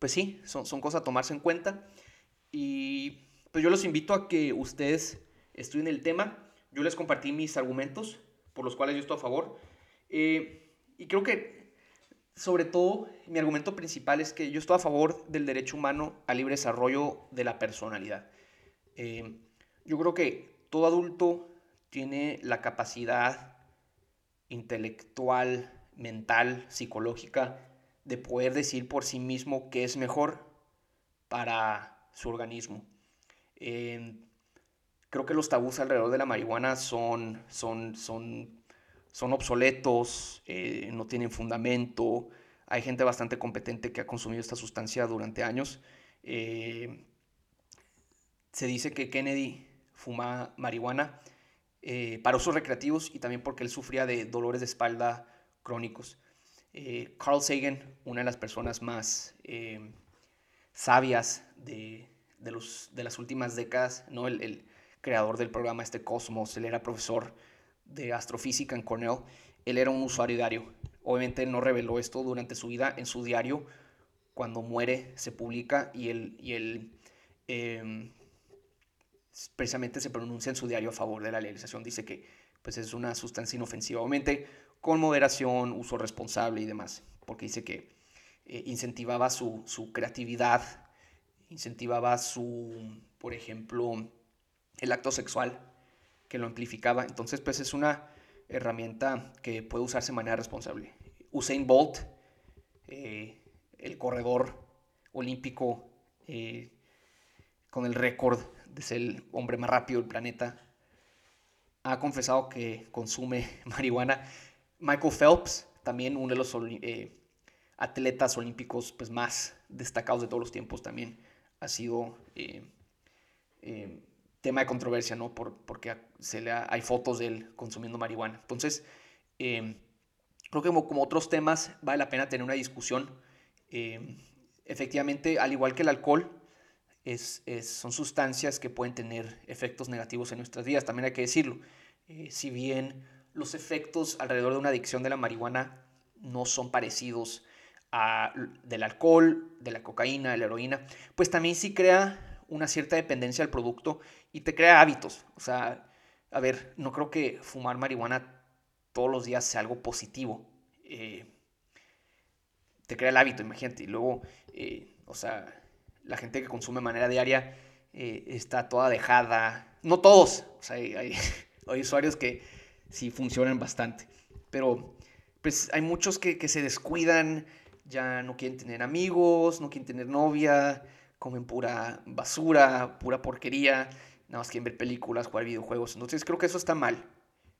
pues sí, son, son cosas a tomarse en cuenta y pues yo los invito a que ustedes estudien el tema. Yo les compartí mis argumentos por los cuales yo estoy a favor. Eh, y creo que, sobre todo, mi argumento principal es que yo estoy a favor del derecho humano al libre desarrollo de la personalidad. Eh, yo creo que todo adulto tiene la capacidad intelectual, mental, psicológica, de poder decir por sí mismo qué es mejor para su organismo. Eh, creo que los tabús alrededor de la marihuana son, son, son, son obsoletos, eh, no tienen fundamento. Hay gente bastante competente que ha consumido esta sustancia durante años. Eh, se dice que Kennedy fuma marihuana eh, para usos recreativos y también porque él sufría de dolores de espalda crónicos. Carl Sagan, una de las personas más sabias de, los, de las últimas décadas, ¿no? el, creador del programa este Cosmos, él era profesor de astrofísica en Cornell, él era un usuario diario. Obviamente no reveló esto durante su vida en su diario, cuando muere se publica y él, y él em, precisamente se pronuncia en su diario a favor de la legalización, dice que pues es una sustancia inofensiva, obviamente con moderación, uso responsable y demás, porque dice que eh, incentivaba su, su creatividad, incentivaba su, por ejemplo, el acto sexual que lo amplificaba. Entonces, pues es una herramienta que puede usarse de manera responsable. Usain Bolt, eh, el corredor olímpico eh, con el récord de ser el hombre más rápido del planeta, ha confesado que consume marihuana. Michael Phelps, también uno de los eh, atletas olímpicos pues, más destacados de todos los tiempos, también ha sido tema de controversia, ¿no? Por, porque se le hay fotos de él consumiendo marihuana. Entonces, em, creo que como, otros temas vale la pena tener una discusión. Em, efectivamente, al igual que el alcohol, es, son sustancias que pueden tener efectos negativos en nuestras vidas, también hay que decirlo. Eh, si bien los efectos alrededor de una adicción de la marihuana no son parecidos a del alcohol, de la cocaína, de la heroína, pues también sí crea una cierta dependencia al producto y te crea hábitos. O sea, a ver, no creo que fumar marihuana todos los días sea algo positivo. Eh, te crea el hábito, imagínate. Y luego, eh, o sea, la gente que consume de manera diaria eh, está toda dejada. No todos, o sea, hay, usuarios que sí funcionan bastante. Pero, pues hay muchos que, que se descuidan, ya no quieren tener amigos, no quieren tener novia, comen pura basura, pura porquería, nada más quieren ver películas, jugar videojuegos. Entonces creo que eso está mal.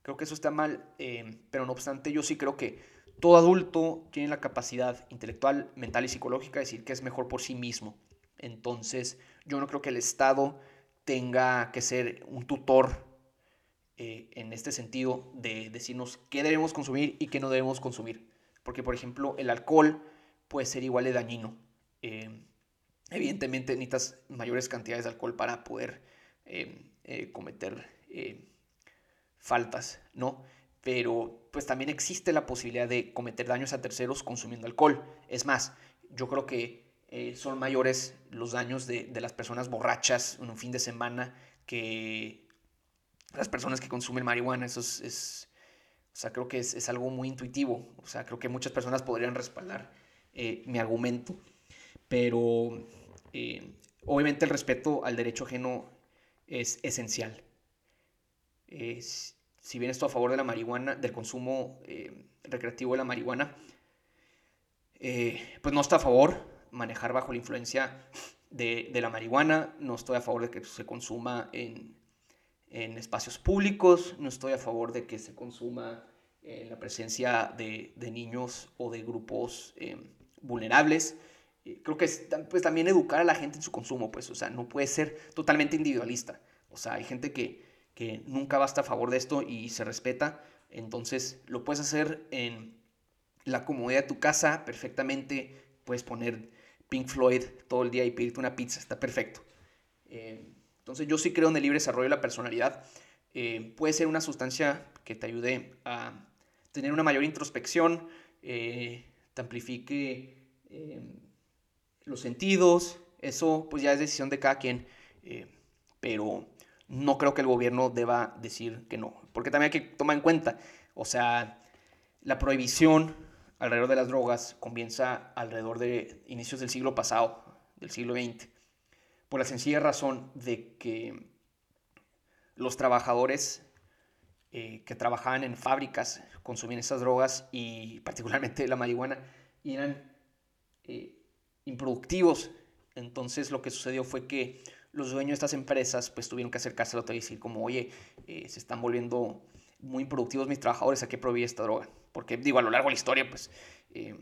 Creo que eso está mal, eh, pero no obstante yo sí creo que todo adulto tiene la capacidad intelectual, mental y psicológica de decir que es mejor por sí mismo. Entonces yo no creo que el Estado tenga que ser un tutor eh, en este sentido de decirnos qué debemos consumir y qué no debemos consumir. Porque, por ejemplo, el alcohol puede ser igual de dañino. Eh, Evidentemente necesitas mayores cantidades de alcohol para poder eh, eh, cometer eh, faltas, ¿no? Pero pues también existe la posibilidad de cometer daños a terceros consumiendo alcohol. Es más, yo creo que son mayores los daños de, las personas borrachas en un fin de semana que las personas que consumen marihuana. Eso es, o sea, creo que es, es, algo muy intuitivo. O sea, creo que muchas personas podrían respaldar mi argumento. Pero eh, obviamente el respeto al derecho ajeno es esencial. si bien estoy a favor de la marihuana, del consumo eh, recreativo de la marihuana, eh, pues no estoy a favor manejar bajo la influencia de, la marihuana, no estoy a favor de que se consuma en, espacios públicos, no estoy a favor de que se consuma en la presencia de, de niños o de grupos vulnerables creo que es pues, también educar a la gente en su consumo, pues, o sea, no puede ser totalmente individualista. O sea, hay gente que, que nunca va a estar a favor de esto y se respeta, entonces lo puedes hacer en, la comodidad de tu casa perfectamente. Puedes poner Pink Floyd todo el día y pedirte una pizza, está perfecto. Eh, entonces yo sí creo en el libre desarrollo de la personalidad. Eh, puede ser una sustancia que te ayude a tener una mayor introspección, eh, te amplifique los sentidos, eso pues ya es decisión de cada quien, pero no creo que el gobierno deba decir que no, porque también hay que tomar en cuenta, o sea, la prohibición alrededor de las drogas comienza alrededor de inicios del siglo pasado, del siglo XX, por la sencilla razón de que los trabajadores eh, que trabajaban en fábricas consumían esas drogas y particularmente la marihuana eran eh, improductivos. Entonces lo que sucedió fue que los dueños de estas empresas pues tuvieron que acercarse a la otra y decir como, oye, eh, se están volviendo muy improductivos mis trabajadores, ¿a qué prohibir esta droga? Porque digo, a lo largo de la historia pues eh,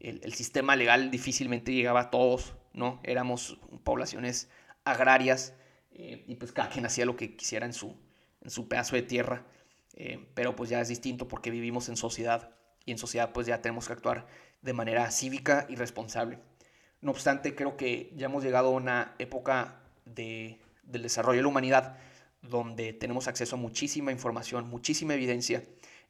el, sistema legal difícilmente llegaba a todos, ¿no? Éramos poblaciones agrarias eh, y pues cada quien hacía lo que quisiera en su, en su pedazo de tierra, pero pues ya es distinto porque vivimos en sociedad y en sociedad pues ya tenemos que actuar de manera cívica y responsable. No obstante, creo que ya hemos llegado a una época del desarrollo de la humanidad, donde tenemos acceso a muchísima información, muchísima evidencia,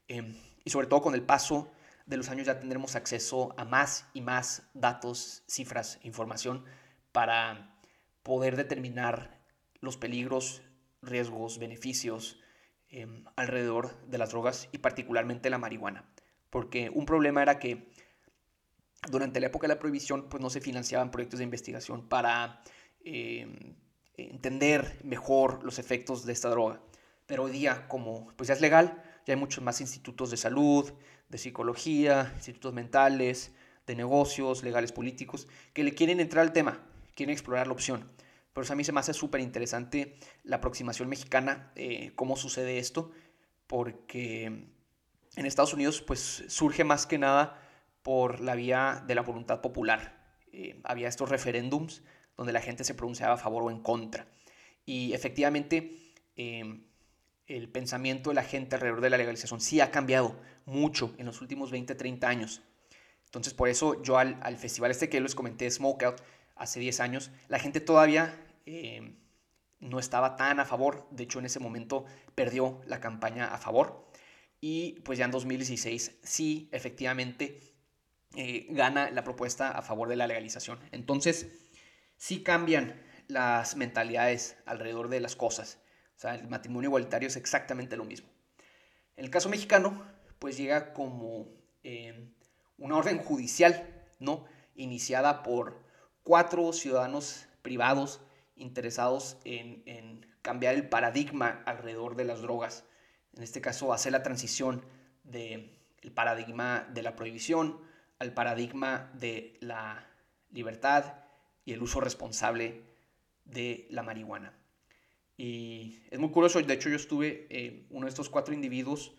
em, y sobre todo con el paso de los años ya tendremos acceso a más y más datos, cifras, información para poder determinar los peligros, riesgos, beneficios em, alrededor de las drogas y particularmente la marihuana. Porque un problema era que durante la época de la prohibición pues no se financiaban proyectos de investigación para em, entender mejor los efectos de esta droga. Pero hoy día, como pues ya es legal, ya hay muchos más institutos de salud, de psicología, institutos mentales, de negocios, legales políticos, que le quieren entrar al tema, quieren explorar la opción. Por eso a mí se me hace súper interesante la aproximación mexicana, eh, cómo sucede esto, porque en Estados Unidos pues surge más que nada por la vía de la voluntad popular. Eh, había estos referéndums donde la gente se pronunciaba a favor o en contra. Y efectivamente, em, el pensamiento de la gente alrededor de la legalización sí ha cambiado mucho en los últimos 20, 30 años. Entonces, por eso yo al, festival este que les comenté, Smokeout, hace 10 años, la gente todavía em, no estaba tan a favor. De hecho, en ese momento perdió la campaña a favor. Y pues ya en 2016 sí, efectivamente, eh, gana la propuesta a favor de la legalización. Entonces, sí cambian las mentalidades alrededor de las cosas. O sea, el matrimonio igualitario es exactamente lo mismo. El caso mexicano, pues llega como eh, una orden judicial, ¿no? Iniciada por cuatro ciudadanos privados interesados en, cambiar el paradigma alrededor de las drogas. En este caso, hacer la transición del paradigma de la prohibición al paradigma de la libertad y el uso responsable de la marihuana. Y es muy curioso, de hecho yo estuve eh, uno de estos cuatro individuos,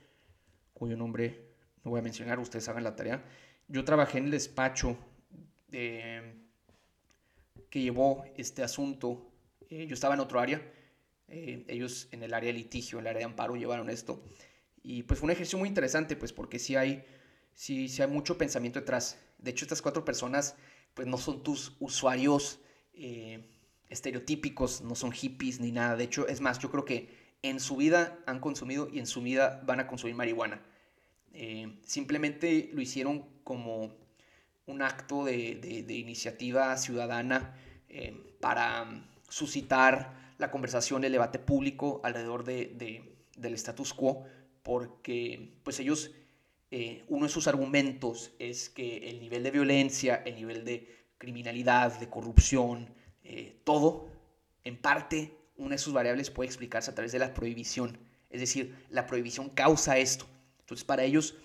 cuyo nombre no voy a mencionar, ustedes hagan la tarea. Yo trabajé en el despacho que llevó este asunto, eh, yo estaba en otro área, eh, ellos en el área de litigio, en el área de amparo llevaron esto. Y pues fue un ejercicio muy interesante, pues porque sí hay, sí, sí hay mucho pensamiento detrás. De hecho, estas cuatro personas pues no son tus usuarios eh, estereotípicos, no son hippies ni nada. De hecho, es más, yo creo que en su vida han consumido y en su vida van a consumir marihuana. Eh, simplemente lo hicieron como un acto de, iniciativa ciudadana eh, para suscitar la conversación, el debate público alrededor de, del status quo, porque pues ellos eh, uno de sus argumentos es que el nivel de violencia, el nivel de criminalidad, de corrupción, eh, todo, en parte, una de sus variables puede explicarse a través de la prohibición. Es decir, la prohibición causa esto. Entonces, para ellos,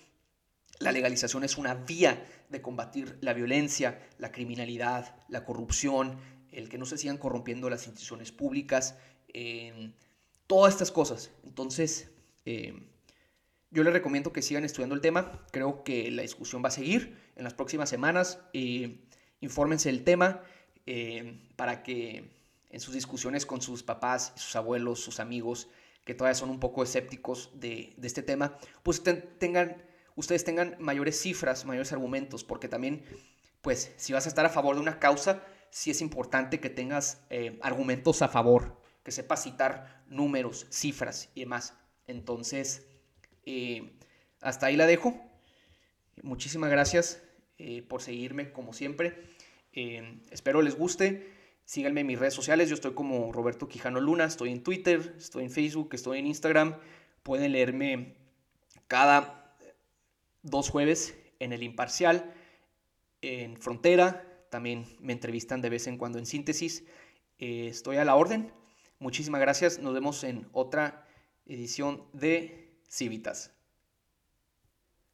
la legalización es una vía de combatir la violencia, la criminalidad, la corrupción, el que no se sigan corrompiendo las instituciones públicas, todas estas cosas. Entonces, eh, yo les recomiendo que sigan estudiando el tema. Creo que la discusión va a seguir en las próximas semanas. Eh, infórmense del tema eh, para que en sus discusiones con sus papás, sus abuelos, sus amigos, que todavía son un poco escépticos de, este tema, pues tengan ustedes tengan mayores cifras, mayores argumentos, porque también, pues, si vas a estar a favor de una causa, sí es importante que tengas eh, argumentos a favor, que sepas citar números, cifras y demás. Entonces, eh, hasta ahí la dejo. Muchísimas gracias eh, por seguirme como siempre. espero les guste. Síganme en mis redes sociales. Yo estoy como Roberto Quijano Luna. Estoy en Twitter, estoy en Facebook, estoy en Instagram. Pueden leerme cada dos jueves en El Imparcial, en Frontera. También me entrevistan de vez en cuando en Síntesis. Eh, estoy a la orden. Muchísimas gracias. Nos vemos en otra edición de Civitas.